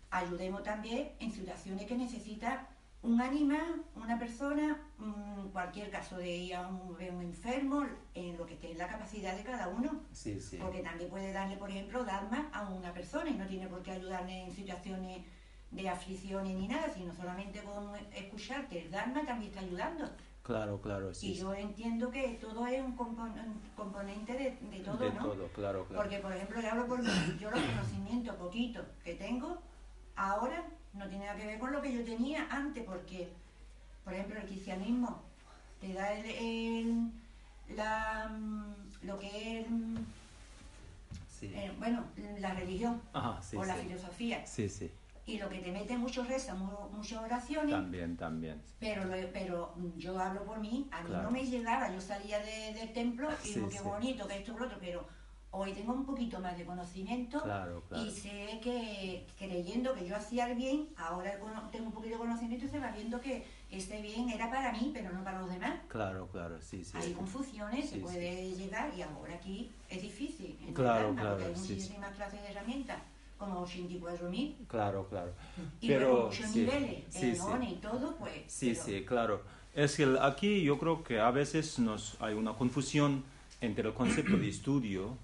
ayudemos también en situaciones que necesita un animal, una persona, mm, cualquier caso de ir a un, un, enfermo, en lo que esté en la capacidad de cada uno. Porque también puede darle, por ejemplo, Dharma a una persona y no tiene por qué ayudarle en situaciones de aflicciones ni nada, sino solamente con escucharte el Dharma también está ayudando. Claro, claro, sí. Y yo entiendo que todo es un, componente de, de todo, de todo, claro, claro. Porque, por ejemplo, yo hablo por yo los conocimientos poquitos que tengo ahora no tiene nada que ver con lo que yo tenía antes, porque, por ejemplo, el cristianismo te da el, la, mm, lo que es, mm, eh, bueno, la religión o la filosofía. Sí, sí y lo que te mete mucho reza, muchas oraciones. También, también. Pero, pero yo hablo por mí, a mí no me llegaba, yo salía del templo y digo, qué bonito, que esto, lo otro, pero hoy tengo un poquito más de conocimiento y sé que creyendo que yo hacía el bien, ahora tengo un poquito de conocimiento y se va viendo que este bien era para mí, pero no para los demás. Claro, claro, sí, sí. Hay confusiones, se puede llegar y ahora aquí es difícil. Claro, claro. Porque hay muchísimas clases de herramientas como 84.000. Claro, claro. Y pero muchos niveles, sí, y todo, pues... Sí, sí, claro. Es que aquí yo creo que a veces nos hay una confusión entre el concepto de estudio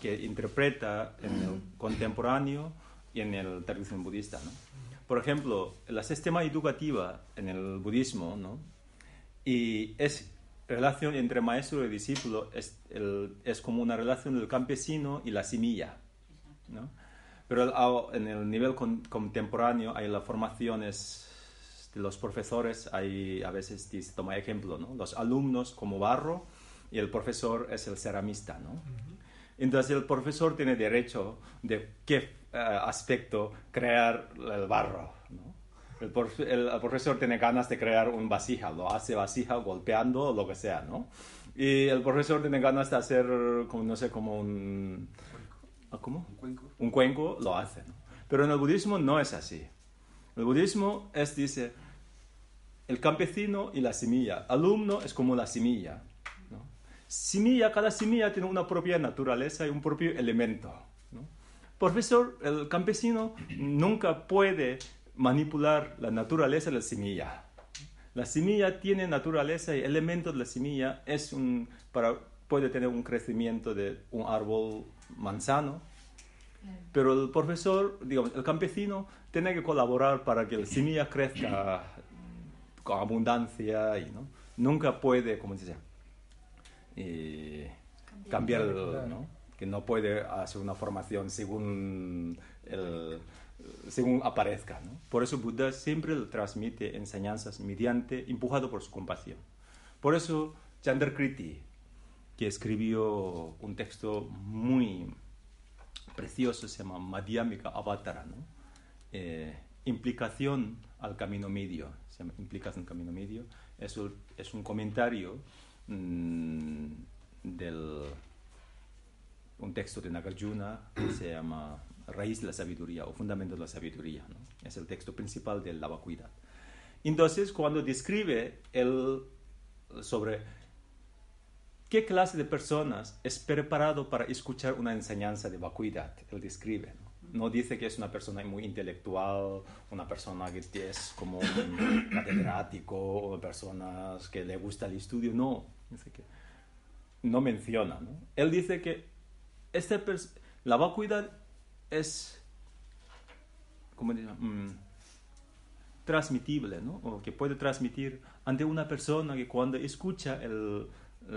que interpreta en el contemporáneo y en el tradición budista. ¿no? Por ejemplo, el sistema educativo en el budismo ¿no? y es relación entre maestro y discípulo es, es como una relación del campesino y la semilla. ¿no? Pero en el nivel contemporáneo hay las formaciones de los profesores, hay a veces se toma ejemplo, ¿no? los alumnos como barro y el profesor es el ceramista. ¿no? Entonces el profesor tiene derecho de qué eh, aspecto crear el barro. ¿no? El, profesor tiene ganas de crear un vasija, lo hace vasija golpeando lo que sea, ¿no? Y el profesor tiene ganas de hacer, como, no sé, como un... ¿Cómo? Un cuenco. Un cuenco, lo hace, ¿no? Pero en el budismo no es así. El budismo es, dice, el campesino y la semilla. Alumno es como la semilla semilla, cada semilla tiene una propia naturaleza y un propio elemento. ¿no? Profesor, el campesino nunca puede manipular la naturaleza de la semilla. La semilla tiene naturaleza y elementos de la semilla es un, para, puede tener un crecimiento de un árbol manzano, pero el profesor, digamos, el campesino tiene que colaborar para que la semilla crezca con abundancia y ¿no? nunca puede, como dice, cambiar, ¿no? que no puede hacer una formación según, según aparezca. ¿no? Por eso Buda siempre transmite enseñanzas mediante, empujado por su compasión. Por eso Chandrakriti, que escribió un texto muy precioso, se llama Madhyamika Avatara, ¿no? Eh, implicación al camino medio, se llama implicación al camino medio, es, es un comentario Mm, del un texto de Nagarjuna que se llama Raíz de la Sabiduría o Fundamento de la Sabiduría. ¿no? Es el texto principal de la vacuidad. Entonces, cuando describe el, sobre qué clase de personas es preparado para escuchar una enseñanza de vacuidad, él describe. ¿no? no dice que es una persona muy intelectual, una persona que es como un catedrático, o personas que le gusta el estudio, no que no menciona. ¿no? Él dice que este la vacuidad es, como mm, transmitible, ¿no? o que puede transmitir ante una persona que cuando escucha el,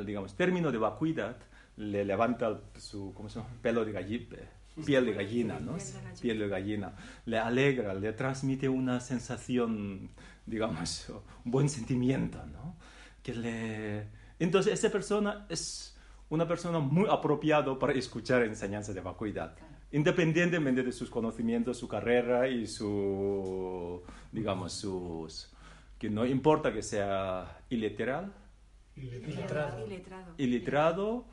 digamos, término de vacuidad, le levanta su ¿cómo se llama? pelo de gallina, piel de gallina, ¿no? Piel de gallina. Le alegra, le transmite una sensación, digamos, un buen sentimiento, ¿no? Que le, entonces, esa persona es una persona muy apropiada para escuchar enseñanzas de vacuidad, independientemente de sus conocimientos, su carrera y su, digamos, sus, que no importa que sea iliteral, iletrado, iletrado.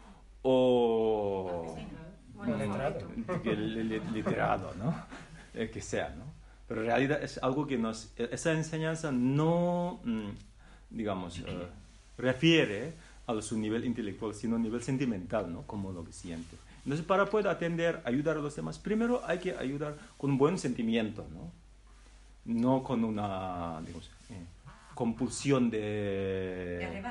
O literado, ¿no? El que sea, ¿no? Pero en realidad es algo que nos, esa enseñanza no, mm, digamos, eh, refiere a su nivel intelectual, sino a nivel sentimental, ¿no? Como lo que siente. Entonces, para poder atender, ayudar a los demás, primero hay que ayudar con un buen sentimiento, ¿no? No con una, digamos, eh, compulsión de...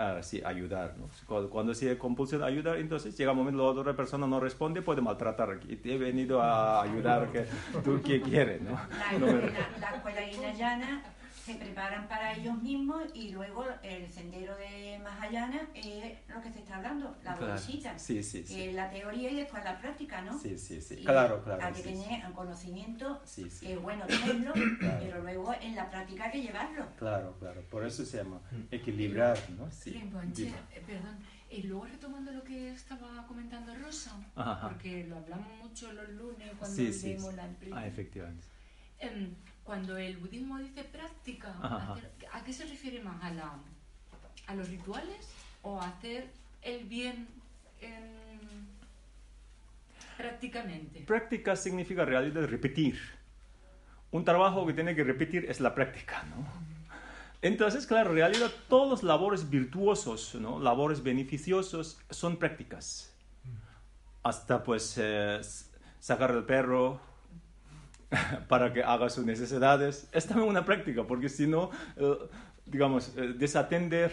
Ah, sí, ayudar, ¿no? Cuando, cuando hay compulsión de ayudar, entonces llega un momento la otra persona no responde, puede maltratar. Y te he venido a ayudar, que tú qué quieres, ¿no? La, escuela, la escuela se preparan para ellos mismos y luego el sendero de Mahayana es lo que se está hablando, la claro. Sí, sí, sí. la teoría y después la práctica, ¿no? Sí, sí, sí. claro, claro. Hay que tener un conocimiento, sí, que es bueno tenerlo, pero luego en la práctica hay que llevarlo. Claro, claro. Por eso se llama equilibrar, ¿no? Sí. Eh, perdón. Y luego retomando lo que estaba comentando Rosa, porque lo hablamos mucho los lunes cuando vemos la empresa. Ah, efectivamente. Em, cuando el budismo dice práctica, ¿a qué se refiere más? ¿A, la, ¿A los rituales o a hacer el bien en, Prácticamente. Práctica significa realidad repetir. Un trabajo que tiene que repetir es la práctica, ¿no? Entonces, claro, en realidad todos los labores virtuosos, ¿no? labores beneficiosos, son prácticas. Hasta pues eh, sacar el perro para que haga sus necesidades, es también una práctica, porque si no, eh, digamos, eh, desatender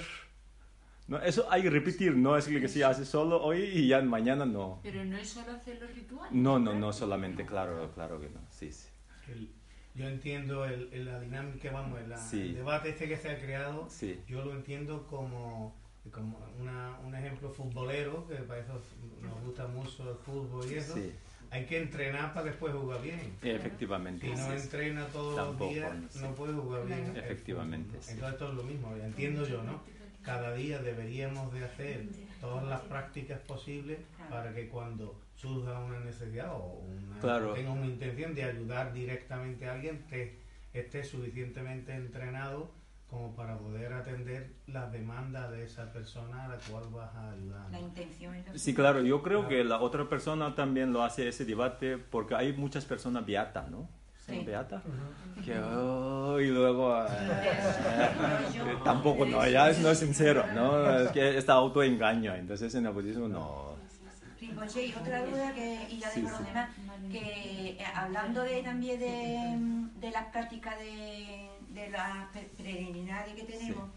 no, eso hay que repetir, no es que se hace solo hoy y ya mañana no. Pero no es solo hacer los rituales. No, no, no solamente, claro, claro que no, sí, sí. yo entiendo el, la dinámica, vamos, el, debate este que se ha creado, yo lo entiendo como, como una, un ejemplo futbolero, que para eso nos gusta mucho el fútbol y eso. Hay que entrenar para después jugar bien. Efectivamente. Si no entrena todos los días, no puede jugar bien. Efectivamente. Entonces esto es lo mismo, entiendo yo, ¿no? cada día deberíamos de hacer todas las prácticas posibles para que cuando surja una necesidad o una, tenga una intención de ayudar directamente a alguien, te, esté suficientemente entrenado como para poder atender las demandas de esa persona a la cual vas a ayudar. La intención Sí, claro, yo creo que la otra persona también lo hace ese debate porque hay muchas personas beatas, ¿no? beata. que, y luego eh, tampoco, no, ya no es sincero, ¿no? Es que está autoengaño, entonces en el budismo no. Pues y otra duda que, y ya los demás, que eh, hablando de, también de, de las prácticas de, de las preliminares que tenemos,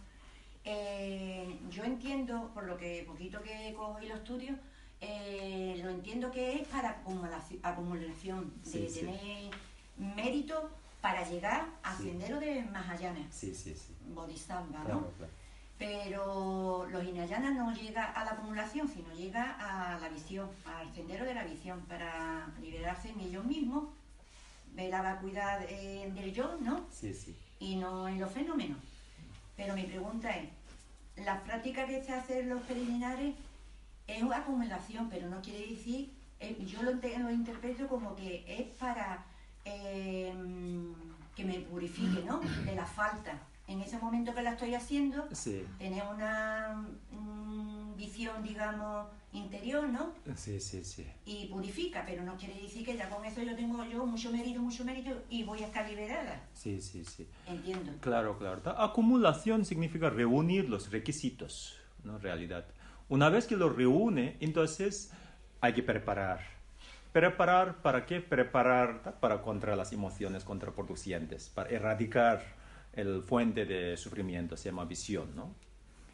eh, yo entiendo, por lo que poquito que cojo y lo estudio, lo entiendo que es para acumulación, acumulación de tener mérito para llegar al sendero de Mahayana. Sí, sí, sí. Bodhisattva, ¿no? Pero los Hinayana no llega a la acumulación, sino llega a la visión, al sendero de la visión, para liberarse en ellos mismos, ver la vacuidad eh, del yo, ¿no? Sí, sí. Y no en los fenómenos. Pero mi pregunta es, la práctica que se hace en los preliminares es una acumulación, pero no quiere decir, eh, yo lo, lo interpreto como que es para Em, que me purifique, ¿no? De la falta. En ese momento que la estoy haciendo, tener una visión, digamos, interior, ¿no? Sí, sí, sí. Y purifica, pero no quiere decir que ya con eso yo tengo yo mucho mérito, mucho mérito y voy a estar liberada. Sí, sí, sí. Entiendo. Claro, claro. Acumulación significa reunir los requisitos, ¿no? Realidad. Una vez que los reúne, entonces hay que preparar Preparar, ¿para qué? Preparar para contra las emociones contraproducentes, para erradicar el fuente de sufrimiento, se llama visión, ¿no?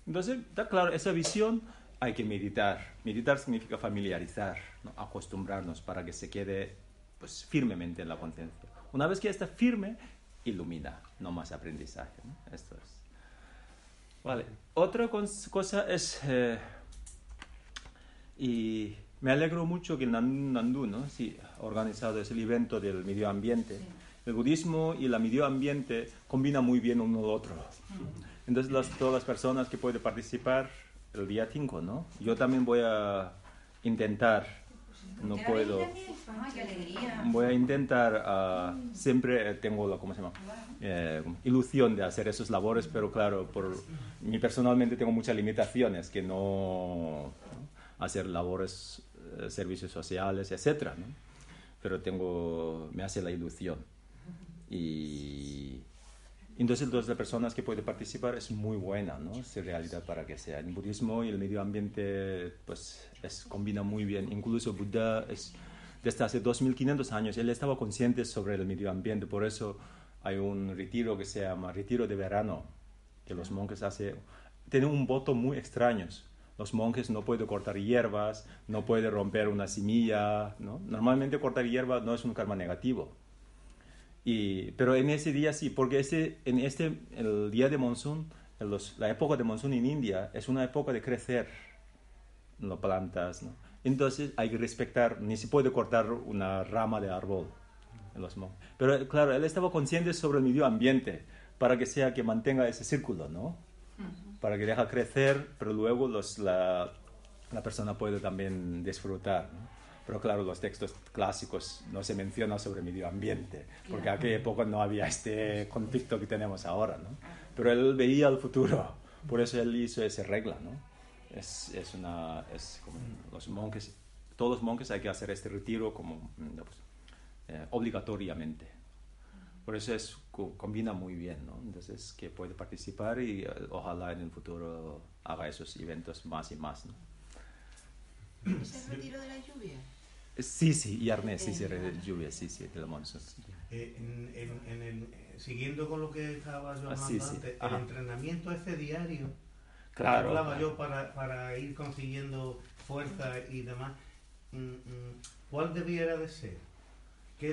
Entonces, está claro, esa visión hay que meditar. Meditar significa familiarizar, acostumbrarnos para que se quede pues, firmemente en la conciencia. Una vez que está firme, ilumina, no más aprendizaje. ¿no? Esto es. Vale. Otra cosa es, eh, y me alegro mucho que Nandu ¿no? sí, ha organizado ese evento del medio ambiente. El budismo y el medio ambiente combinan muy bien uno al otro. Entonces, todas las personas que pueden participar el día 5, ¿no? Yo también voy a intentar, no puedo. Voy a intentar, ah, siempre tengo la, ¿cómo se llama? Eh, ilusión de hacer esos labores, pero claro, por mí personalmente tengo muchas limitaciones que no hacer labores eh, servicios sociales, etcétera, ¿no? Pero tengo, me hace la ilusión. Y entonces las personas que pueden participar es muy buena, ¿no? Es realidad para que sea. El budismo y el medio ambiente, pues, es, combina muy bien. Incluso Buda es, desde hace 2500 años, él estaba consciente sobre el medio ambiente, por eso hay un retiro que se llama retiro de verano, que los monjes hacen, tienen un voto muy extraños los monjes no pueden cortar hierbas, no pueden romper una semilla, ¿no? Normalmente cortar hierba no es un karma negativo. Y, pero en ese día sí, porque ese, en este, el día de monzón, la época de monzón en India es una época de crecer las plantas, ¿no? Entonces hay que respetar, ni se puede cortar una rama de árbol en los. Pero claro, él estaba consciente sobre el medio ambiente para que sea que mantenga ese círculo, ¿no? para que deja crecer, pero luego los, la, la, persona puede también disfrutar. Pero claro, los textos clásicos no se menciona sobre medio ambiente, porque en aquella época no había este conflicto que tenemos ahora. ¿no? Pero él veía el futuro, por eso él hizo esa regla. ¿no? Es, es una, es como los monjes todos los monjes hay que hacer este retiro como mm, pues, eh, obligatoriamente. Por eso es, combina muy bien, ¿no? Entonces, que puede participar y ojalá en el futuro haga esos eventos más y más, ¿no? ¿Es el retiro de la lluvia? Sí, sí, y Arnés, sí, sí, de lluvia, sí, sí, de la monzón. Eh, en, el, siguiendo con lo que estaba yo ah, hablando antes, el entrenamiento ese diario, claro, hablaba yo para, para, ir consiguiendo fuerza y demás, mm, mm, ¿cuál debiera de ser? ¿Qué,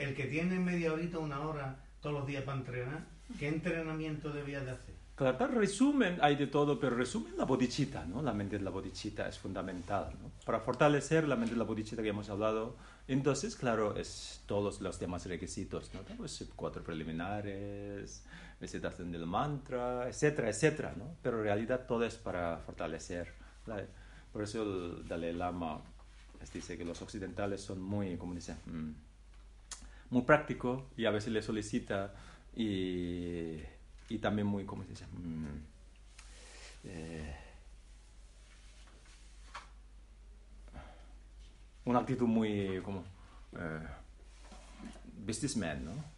el que tiene media horita, una hora todos los días para entrenar, ¿qué entrenamiento debía de hacer? Claro, resumen, hay de todo, pero resumen la bodichita, ¿no? La mente de la bodichita es fundamental, ¿no? Para fortalecer la mente de la bodichita que hemos hablado, entonces, claro, es todos los demás requisitos, ¿no? Pues cuatro preliminares, recitación del mantra, etcétera, etcétera, ¿no? Pero en realidad todo es para fortalecer. Por eso el Dalai Lama dice que los occidentales son muy, como dice, mm, muy prácticos y a veces le solicita y y también muy, ¿cómo se dice? Mm, eh, una actitud muy como eh, businessman, ¿no?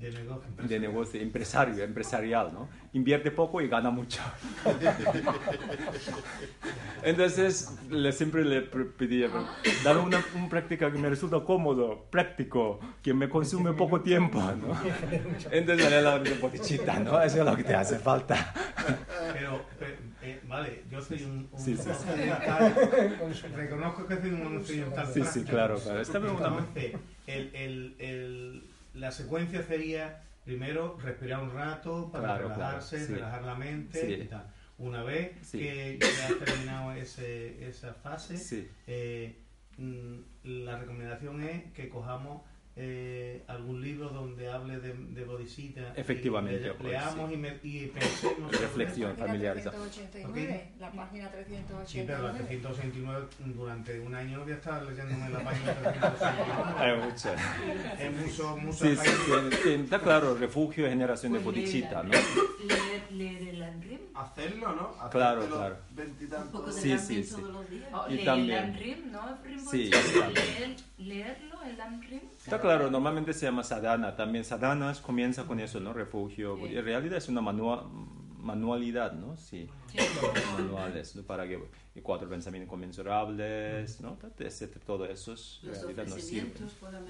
De negocio, de negocio empresario, empresarial, ¿no? Invierte poco y gana mucho. Entonces, le, siempre le pedía, dar una, práctica que me resulta cómodo, práctico, que me consume poco tiempo, ¿no? Entonces, le la botichita, ¿no? Eso es lo que te hace falta. Pero, eh, vale, yo soy un, un sí, sí, reconozco que soy un. Sí, sí, claro, claro. Esta el, el, el la secuencia sería primero respirar un rato para relajarse, relajar la mente y tal. Una vez que ya has terminado ese, esa fase, eh, mm, la recomendación es que cojamos eh, algún libro donde hable de, de Bodhisattva. Efectivamente. Pues, leamos y, me, y, pensemos. Reflexión familiar. La página 389. Sí, pero la 389 durante un año voy a estar leyéndome la página 389. Hay mucho. Es mucho, mucho. Sí, sí, está claro, refugio de generación de pues Bodhisattva, ¿no? Leer, leer el Anrim. Hacerlo, ¿no? Hacerlo claro, claro. Un poco de sí, sí, sí. todos los días. Oh, y leer también. el Anrim, ¿no? Sí, leer, leerlo, el Anrim. Está claro, normalmente se llama sadhana. También sadhana comienza con eso, ¿no? Refugio. En realidad es una manualidad, ¿no? Sí. Manuales, ¿no? Para que cuatro pensamientos conmensurables, ¿no? Todo eso es, en realidad nos sirve.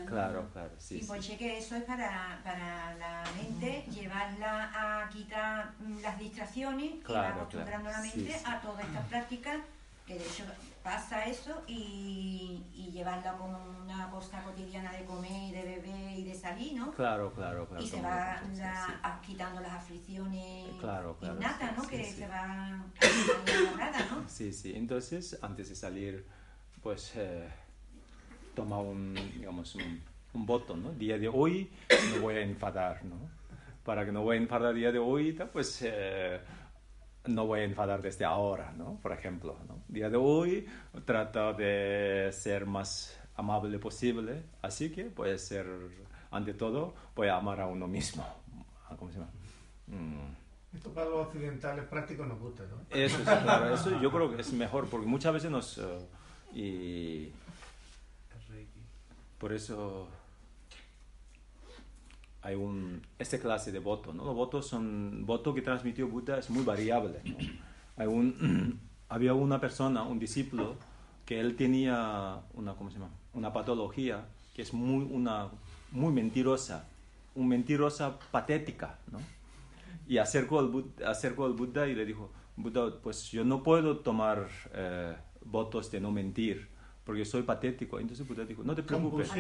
Claro, claro, sí. Y pues que eso es para, para la mente, llevarla a quitar las distracciones claro, y acostumbrando la mente a todas estas prácticas que de hecho pasa eso y, y llevarla como una cosa cotidiana de comer y de beber y de salir, ¿no? Claro, claro, claro. Y se va quitando las aflicciones claro, claro, innatas, ¿no? que se van quitando ¿no? Sí, sí. Entonces, antes de salir, pues eh, toma un, digamos, un, un voto, ¿no? Día de hoy no voy a enfadar, ¿no? Para que no voy a enfadar día de hoy, pues... Eh, no voy a enfadar desde ahora, ¿no? Por ejemplo, ¿no? Día de hoy trato de ser más amable posible, así que puede ser, ante todo, voy a amar a uno mismo. ¿Cómo se llama? Mm. Esto para los occidentales prácticos nos gusta, ¿no? Eso, es, claro, eso yo creo que es mejor, porque muchas veces nos... Uh, y por eso hay un, esta clase de voto, ¿no? Los votos son, voto que transmitió Buda es muy variable, ¿no? Hay un, había una persona, un discípulo, que él tenía una, ¿cómo se llama? Una patología que es muy, una, muy mentirosa, una mentirosa patética, ¿no? Y acercó al, Buda, acercó al Buda y le dijo, Buda, pues yo no puedo tomar eh, votos de no mentir, porque soy patético. Entonces Buda dijo, no te preocupes.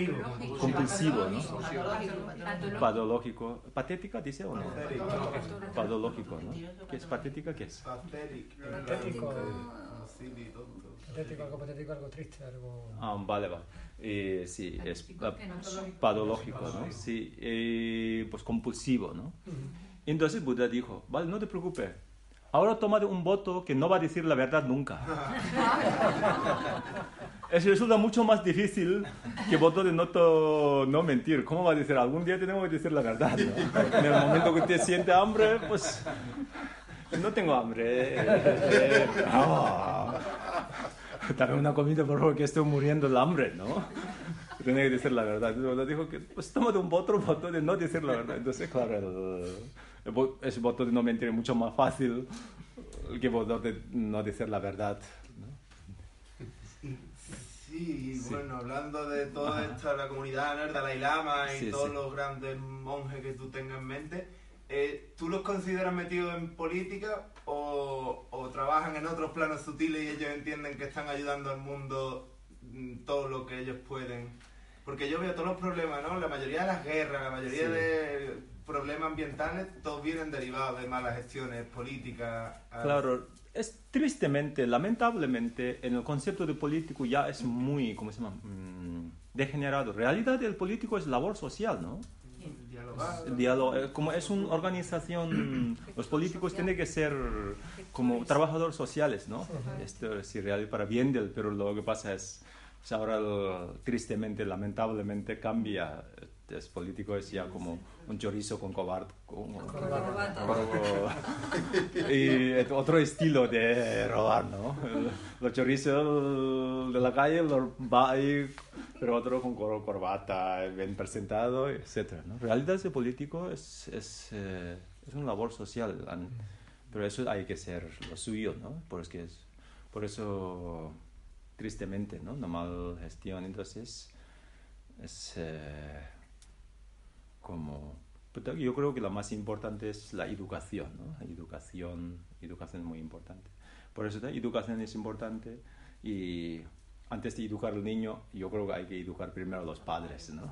Compulsivo. ¿no? Patológico. ¿Patética dice o no? Patológico, ¿no? ¿Qué es patética? ¿Qué es? Patético. Patético, algo patético, algo triste, algo... Ah, vale, vale. Eh, sí, es patológico, ¿no? Sí, eh, pues compulsivo, ¿no? Entonces Buda dijo, vale, no te preocupes. Ahora toma un voto que no va a decir la verdad nunca. Eso resulta mucho más difícil que voto de no, no mentir. ¿Cómo va a decir? Algún día tenemos que decir la verdad. En el momento que te siente hambre, pues no tengo hambre. dame una comida por favor que estoy muriendo de hambre, ¿no? Tiene que decir la verdad. Entonces dijo que, pues tómate un otro voto de no decir la verdad. Entonces, claro, el, ese voto de no mentir es mucho más fácil que voto de no decir la verdad. Sí, y bueno, hablando de toda esta, la comunidad nerd, Dalai Lama y todos los grandes monjes que tú tengas en mente, eh, ¿tú los consideras metidos en política o, o, trabajan en otros planos sutiles y ellos entienden que están ayudando al mundo mm, todo lo que ellos pueden? Porque yo veo todos los problemas, ¿no? La mayoría de las guerras, la mayoría de problemas ambientales, todos vienen derivados de malas gestiones políticas. Claro, es tristemente, lamentablemente, en el concepto de político ya es muy, ¿cómo se llama? Mm, degenerado. realidad el político es labor social, ¿no? Diálogo, eh, como es una organización, los políticos tienen que ser como trabajadores sociales, ¿no? Esto es real para bien del, pero lo que pasa es ahora tristemente, lamentablemente cambia. Es político es ya como un chorizo con cobarde. Y otro estilo de robar, ¿no? Los chorizos de la calle los va pero otro con corbata, bien presentado, etc. ¿no? realidad ese político es, es, eh, es una labor social, pero eso hay que ser lo suyo, ¿no? Porque es, por eso tristemente, ¿no? Una mala gestión, entonces es eh, como... Yo creo que lo más importante es la educación, ¿no? La educación, educación es muy importante. Por eso la educación es importante y antes de educar al niño, yo creo que hay que educar primero a los padres, ¿no?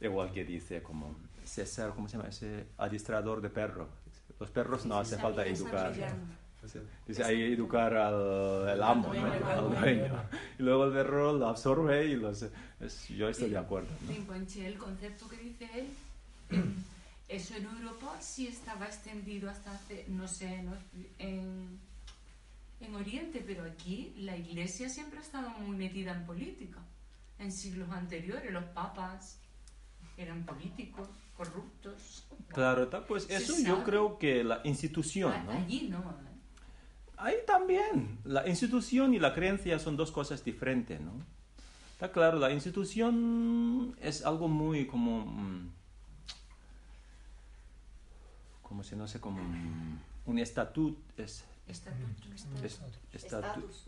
Igual que dice como César, ¿cómo se llama? Ese adiestrador de perro. Los perros no hace falta educar. Dice, hay que educar al, amo, ¿no? al dueño. Y luego el perro lo absorbe y los, yo estoy de acuerdo. ¿no? el concepto que dice él, eso en Europa sí estaba extendido hasta hace, no sé, en, en Oriente, pero aquí la iglesia siempre ha estado muy metida en política. En siglos anteriores los papas eran políticos corruptos. Claro, pues eso yo creo que la institución, ¿no? Allí no, ahí también, la institución y la creencia son dos cosas diferentes, ¿no? Está claro, la institución es algo muy como... Como si no sé, como un estatuto, es, estatus,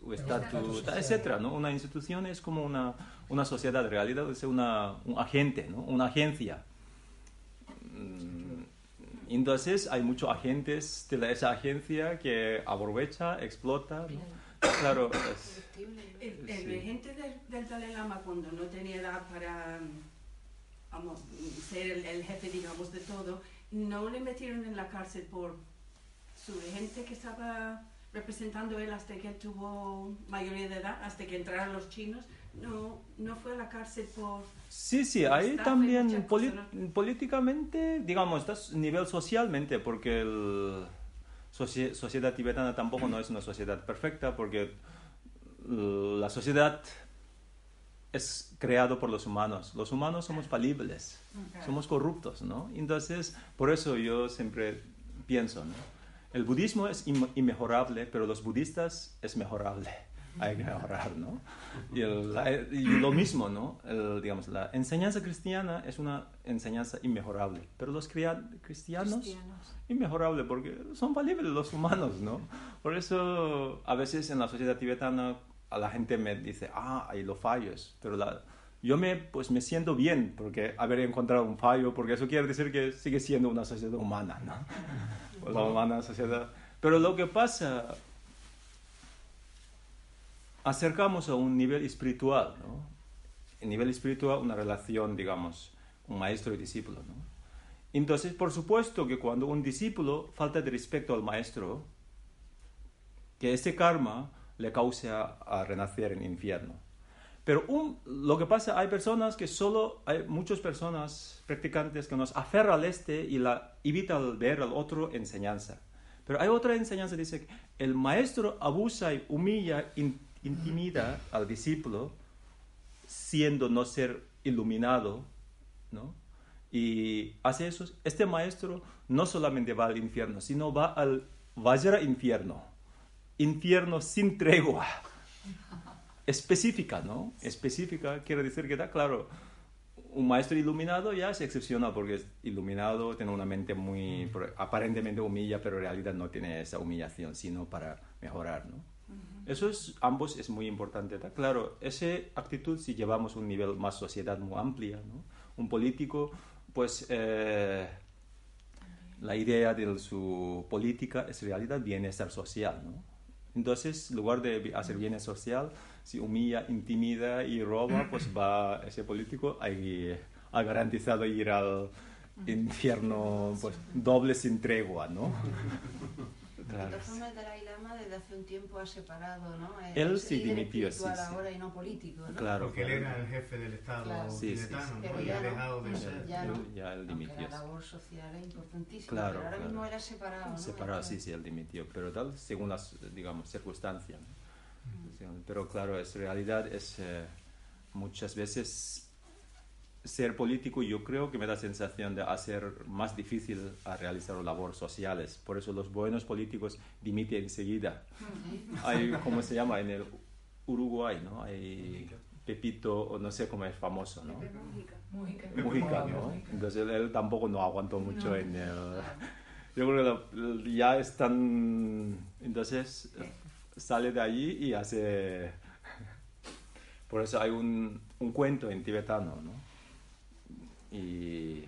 etcétera, ¿no? Una institución es como una, una sociedad, en realidad es una, un agente, ¿no? Una agencia. Mm, entonces hay muchos agentes de esa agencia que aprovecha, explota. Claro, el, agente del, Dalai Lama cuando no tenía edad para vamos, ser el, jefe, digamos, de todo, no le metieron en la cárcel por su gente que estaba representando él hasta que él tuvo mayoría de edad, hasta que entraron los chinos, no, no fue a la cárcel por... Sí, sí, ahí también políticamente, digamos, a nivel socialmente, porque la sociedad tibetana tampoco no es una sociedad perfecta, porque la sociedad es creado por los humanos. Los humanos somos falibles, somos corruptos, ¿no? Entonces, por eso yo siempre pienso, ¿no? El budismo es inmejorable, pero los budistas es mejorable hay que ahorrar, ¿no? Y, lo mismo, ¿no? digamos, la enseñanza cristiana es una enseñanza inmejorable, pero los cristianos, inmejorable porque son falibles los humanos, ¿no? Por eso a veces en la sociedad tibetana a la gente me dice, ah, hay los fallos, pero la, yo me, pues me siento bien porque haber encontrado un fallo, porque eso quiere decir que sigue siendo una sociedad humana, ¿no? La humana sociedad. Pero lo que pasa acercamos a un nivel espiritual, ¿no? En nivel espiritual, una relación, digamos, un maestro y discípulo, ¿no? Entonces, por supuesto que cuando un discípulo falta de respeto al maestro, que ese karma le cause a, renacer en infierno. Pero lo que pasa, hay personas que solo, hay muchas personas practicantes que nos aferran al este y la evitan ver al otro enseñanza. Pero hay otra enseñanza que dice que el maestro abusa y humilla intimida al discípulo siendo no ser iluminado, ¿no? Y hace eso, este maestro no solamente va al infierno, sino va al Vajra infierno, infierno sin tregua. específica, ¿no? Específica quiere decir que está claro, un maestro iluminado ya es excepcional porque es iluminado, tiene una mente muy aparentemente humilla, pero en realidad no tiene esa humillación, sino para mejorar, ¿no? Eso es, ambos es muy importante. ¿está? Claro, esa actitud si llevamos un nivel más sociedad muy amplia, ¿no? Un político, pues eh, la idea de su política es realidad bienestar social, ¿no? Entonces, en lugar de hacer bienestar social, si humilla, intimida y roba, pues va ese político ha garantizado ir al infierno pues doble sin tregua, ¿no? De todas formas, el Dalai Lama desde hace un tiempo ha separado, ¿no? él sí dimitió, sí, ahora y no político, ¿no? Claro, Porque él era el jefe del Estado claro. tibetano, ¿no? Y ha dejado de ser. Ya, no, ya él dimitió. la labor social es importantísima, claro, pero ahora claro. mismo era separado, ¿no? Separado, sí, sí, él dimitió, pero tal, según las, digamos, circunstancias. ¿no? Pero claro, es realidad, es eh, muchas veces ser político yo creo que me da sensación de hacer más difícil a realizar labores sociales. Por eso los buenos políticos dimiten enseguida. Hay, ¿cómo se llama? En el Uruguay, ¿no? Hay Pepito, o no sé cómo es famoso, ¿no? Mujica. Mujica, ¿no? Entonces él tampoco no aguantó mucho en el... Yo creo que ya están... Entonces sale de allí y hace... Por eso hay un, un cuento en tibetano, ¿no? Y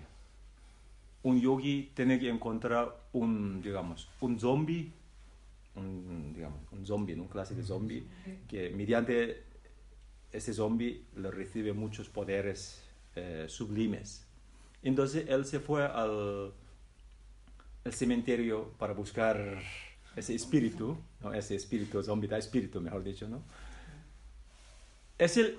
un yogi tiene que encontrar un, digamos, un zombie, un, digamos, un zombie, un clase de zombie, que mediante ese zombie le recibe muchos poderes eh, sublimes. Entonces él se fue al, al cementerio para buscar ese espíritu, ¿no? ese espíritu zombie, da espíritu, mejor dicho, ¿no? Es el,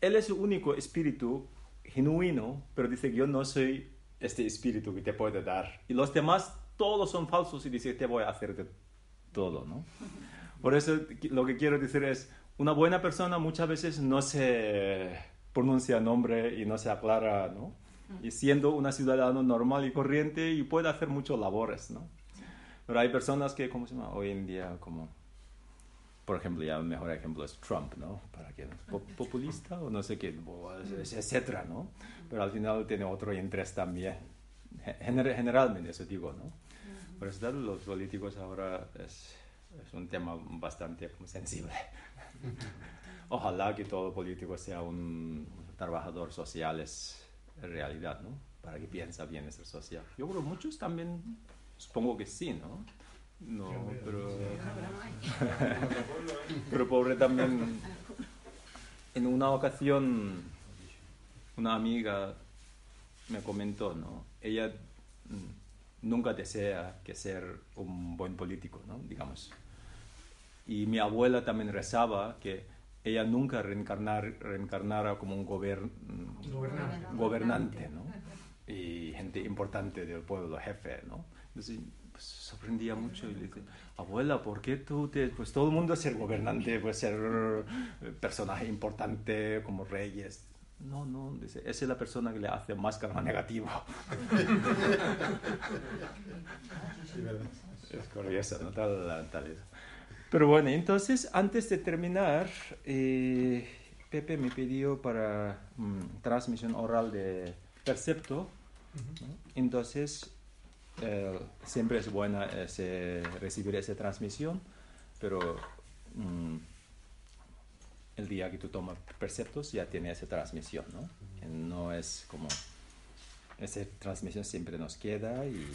él es el único espíritu genuino, pero dice yo no soy este espíritu que te puede dar. Y los demás todos son falsos y dice te voy a hacer de todo, ¿no? Por eso lo que quiero decir es, una buena persona muchas veces no se pronuncia nombre y no se aclara, ¿no? Y siendo una ciudadano normal y corriente y puede hacer muchas labores, ¿no? Pero hay personas que, ¿cómo se llama? Hoy en día como por ejemplo, ya el mejor ejemplo es Trump, ¿no? Para que populista o no sé qué, etcétera, ¿no? Pero al final tiene otro interés también. generalmente eso digo, ¿no? Por eso los políticos ahora es, es un tema bastante sensible. Ojalá que todo político sea un trabajador social es realidad, ¿no? Para que piensa bien bienestar social. Yo creo muchos también, supongo que sí, ¿no? No, pero. pero pobre también. En una ocasión, una amiga me comentó, ¿no? Ella mm, nunca desea que ser un buen político, ¿no? Digamos. Y mi abuela también rezaba que ella nunca reencarnar, reencarnara como un gobernante. gobernante, ¿no? Y gente importante del pueblo, jefe, ¿no? Entonces, pues, sorprendía mucho y le dije, abuela, ¿por qué tú te...? Pues todo el mundo es ser gobernante, puede ser personaje importante como reyes. No, no, dice, esa es la persona que le hace más karma negativo. es curioso, ¿no? Tal, tal, Pero bueno, entonces, antes de terminar, eh, Pepe me pidió para mm, transmisión oral de Percepto. Entonces, eh, siempre es buena recibir esa transmisión, pero mm, el día que tú tomas perceptos ya tiene esa transmisión, ¿no? No es como... Esa transmisión siempre nos queda y...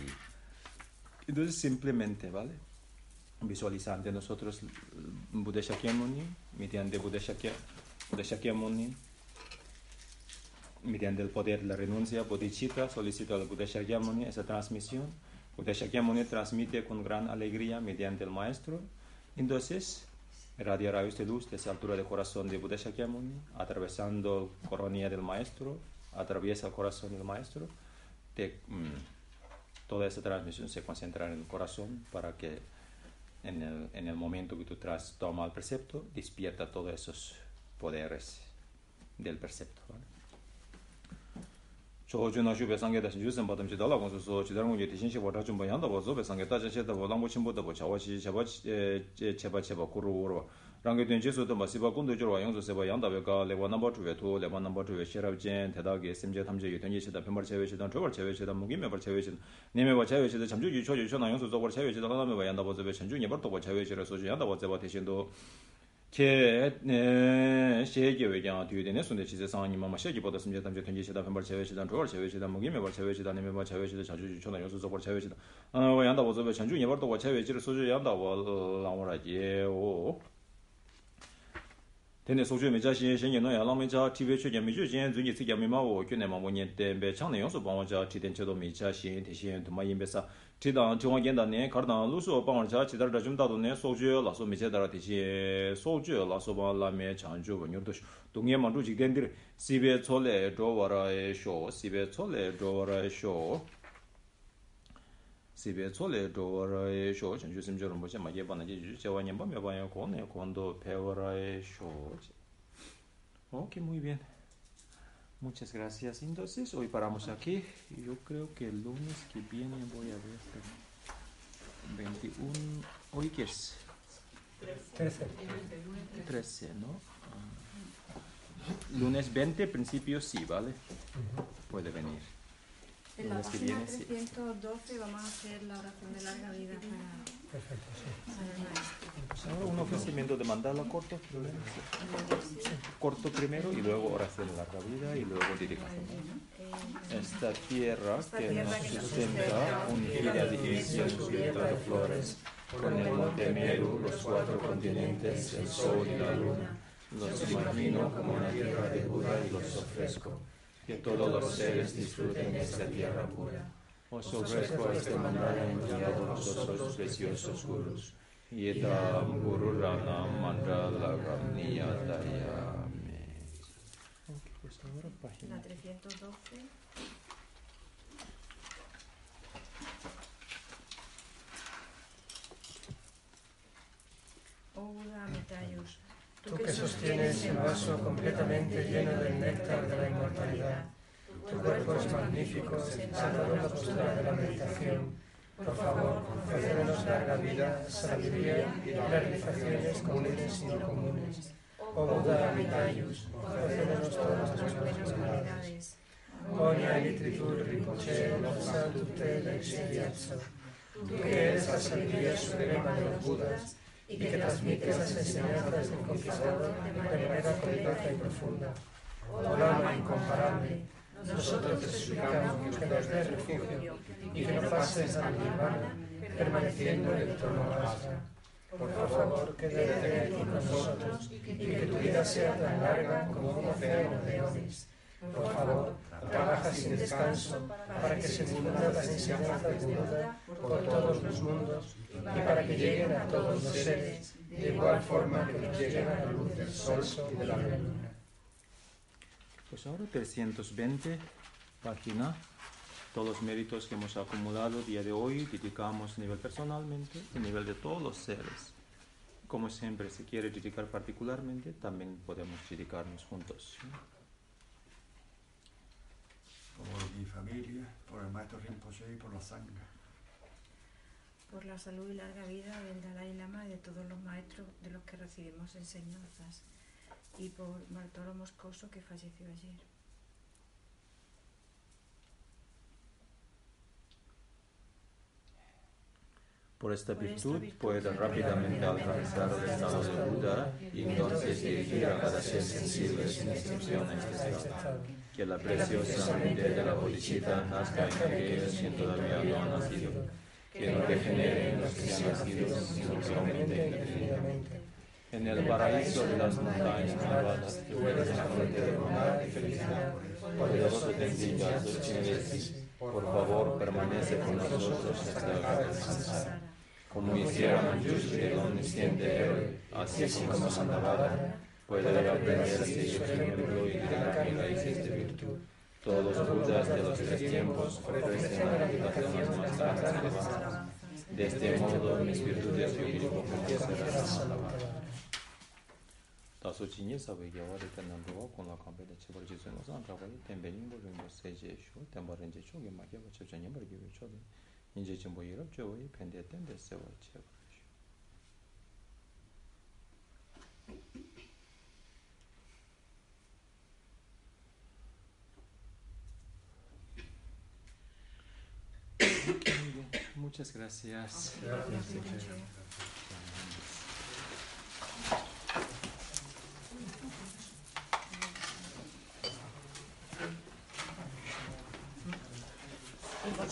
Entonces simplemente, ¿vale? Visualizando nosotros Buddha Shakyamuni, mediante Buddha Shakyamuni, mediante el poder de la renuncia, bodhicitta solicita al Buddha Shakyamuni esa transmisión. Buddha Shakyamuni transmite con gran alegría mediante el maestro. Entonces, irradia rayos de luz desde la altura del corazón de Buddha Shakyamuni, atravesando la coronilla del maestro, atraviesa el corazón del maestro. De, mm, toda esa transmisión se concentra en el corazón para que en el, en el momento que tú tras, toma el precepto, despierta todos esos poderes del precepto. ¿vale? 저주 나슈 배상게 다시 유선 받음지 달라 건서 지다른 거 대신시 보다 좀 봐야 한다 봐서 배상게 따져셔다 보랑 보신 보다 봐 자와시 제바 제바 제바 고로로 랑게 된 제소도 마시바 군도 저와 영조 세바 양다 배가 레바 넘버 2 외도 레바 넘버 2 셔럽젠 대다게 심제 탐제 유던 예시다. 변말 제외시다 저걸 제외시다 무기메 벌 제외시 님메 바 제외시다 잠주 유초 유초 나 영조 저걸 제외시다 하나메 봐 양다 보서 배 전주 예버 또 제외시라 소주 양다 보.서 대신도 ke shege we gyang tu de ne sun de chi se sang ni ma ma shege bo de sun je tam je ten ji she da fen bar che we she da zhuo che we she da mo gi me bar che we she da ne me bar che we she da xiang ju ju qiong da yong su zuo bar che we she da. A wo yang da wo zuo xiang ju ye bar de wo che we ji de su ju yang da wo lang wo ra ye wo. Ten de su ju me jia xin xin ye no ya lang me jia ti we che ge me ju jian zu ni ci ge me ma wo quen ne ma wo nian de be chang ne yong su bang wo jia ti den che do me jia xin de xin de ma yin be sa. chidang chiwaan genda ne kardang lusu pangar cha chidar dachum tatu ne sokchio laso meche dara tishi sokchio laso pa lame chanchio pa nyurdosh dungye mandu chikdendir sibe chole dhowara e sho sibe chole dhowara e sho. Sibe chole dhowara e sho chanchio simchio rumboche ma yeba na jeju chewa nyamba meba ya kone kondo pewara sho ok muy bien. Muchas gracias. Entonces, hoy paramos aquí. Yo creo que el lunes que viene voy a ver. 21. ¿Hoy qué es? 13. 13, ¿no? Lunes 20, principio sí, ¿vale? Puede venir. En la página 312 vamos a hacer la oración de larga vida para... Perfecto, sí. Un ofrecimiento de mandarla corto primero. Corto primero y luego oración de larga vida y luego dedicación. Esta tierra que nos sustenta, ungida de incienso y de flores, con el monte Meru, los cuatro continentes, el sol y la luna, los imagino como una tierra de Buda y los ofrezco que todos los seres disfruten de esta tierra pura. Os ofrezco este mandala enviado por los preciosos gurus. Yedam guru rana mandala ramniyataya. La 312. Oh Buda Amitayus, Tú que sostienes el vaso completamente lleno del néctar de la inmortalidad, tu cuerpo es magnífico, sentado en la postura de la meditación. Por favor, concédenos larga vida, sabiduría y realizaciones comunes y no comunes. Oh Buda Amitayus, concédenos todas las buenas cualidades. Onya Litritur Rinpoche, Lopsa Tutte Lexidiatso. Tú que eres la sabiduría suprema de los Budas, y que transmites las enseñanzas del conquistador de manera completa y profunda. Oh alma incomparable, nosotros te suplicamos que nos des refugio y que no pases a la nirvana, permaneciendo en el trono Asra. Por favor, quédate aquí con nosotros y que tu vida sea tan larga como un océano de onis. Por favor, trabaja sin descanso para que se difundan las enseñanzas de Buda por todos los mundos y para que lleguen a todos los seres de igual forma que nos lleguen a la luz del sol y de la luna. Pues ahora 320, página, todos los méritos que hemos acumulado día de hoy, dedicamos a nivel personalmente a nivel de todos los seres. Como siempre, si quiere dedicar particularmente, también podemos dedicarnos juntos. Por mi familia, por el maestro Rinpoche y por la sangre por la salud y larga vida del Dalai Lama y de todos los maestros de los que recibimos enseñanzas, y por Bartolo Moscoso que falleció ayer. Por esta virtud puede rápidamente alcanzar el estado de Buda y entonces dirigir a cada ser sensible sin excepción este estado. Que la preciosa mente de la bodhisattva nazca en aquellos que todavía no han nacido que no degeneren los que han nacido, sino que aumenten indefinidamente. En el paraíso de las montañas nevadas, tú eres la fuente de bondad y felicidad. Poderoso tendidas los chineses, por favor, permanece con nosotros hasta el samsara. Como hiciera Manjushri, el omnisciente héroe, así como Sandavada, puede aprender a seguir ejemplo y crear mi raíces de virtud. Todos los budas de los tres tiempos ofrecen las meditaciones más y elevadas. De este modo, mis virtudes vivirían serán alabadas. 다소 진이 사베 개와레 간난도 콜라 컴베데 체벌 지스노 산 가바이 템베닝 고르노 세제 쇼 템바렌제 쇼게 마게 버체 전에 버게 쇼데 인제 좀 보이로 저의 팬데 땡데 세워 체벌 Muchas gracias. gracias.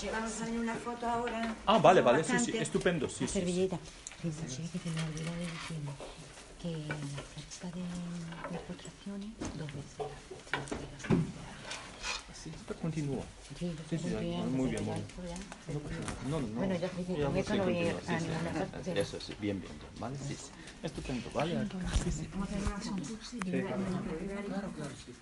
Vamos a hacer una foto ahora. Ah, vale, vale, sí, sí, estupendo. Sí, servilleta. Sí, que se me olvidó de decir que la fecha de, postraciones, dos veces. Sí, esto continúa. Sí, sí, sí, muy bien, muy bien. No, no, no. Bueno, ya con esto no voy a ninguna parte. Eso, sí, bien, bien, ¿vale? Sí, sí. Estupendo, ¿vale? Sí, sí. Vamos a hacer una sí. Claro, claro, sí.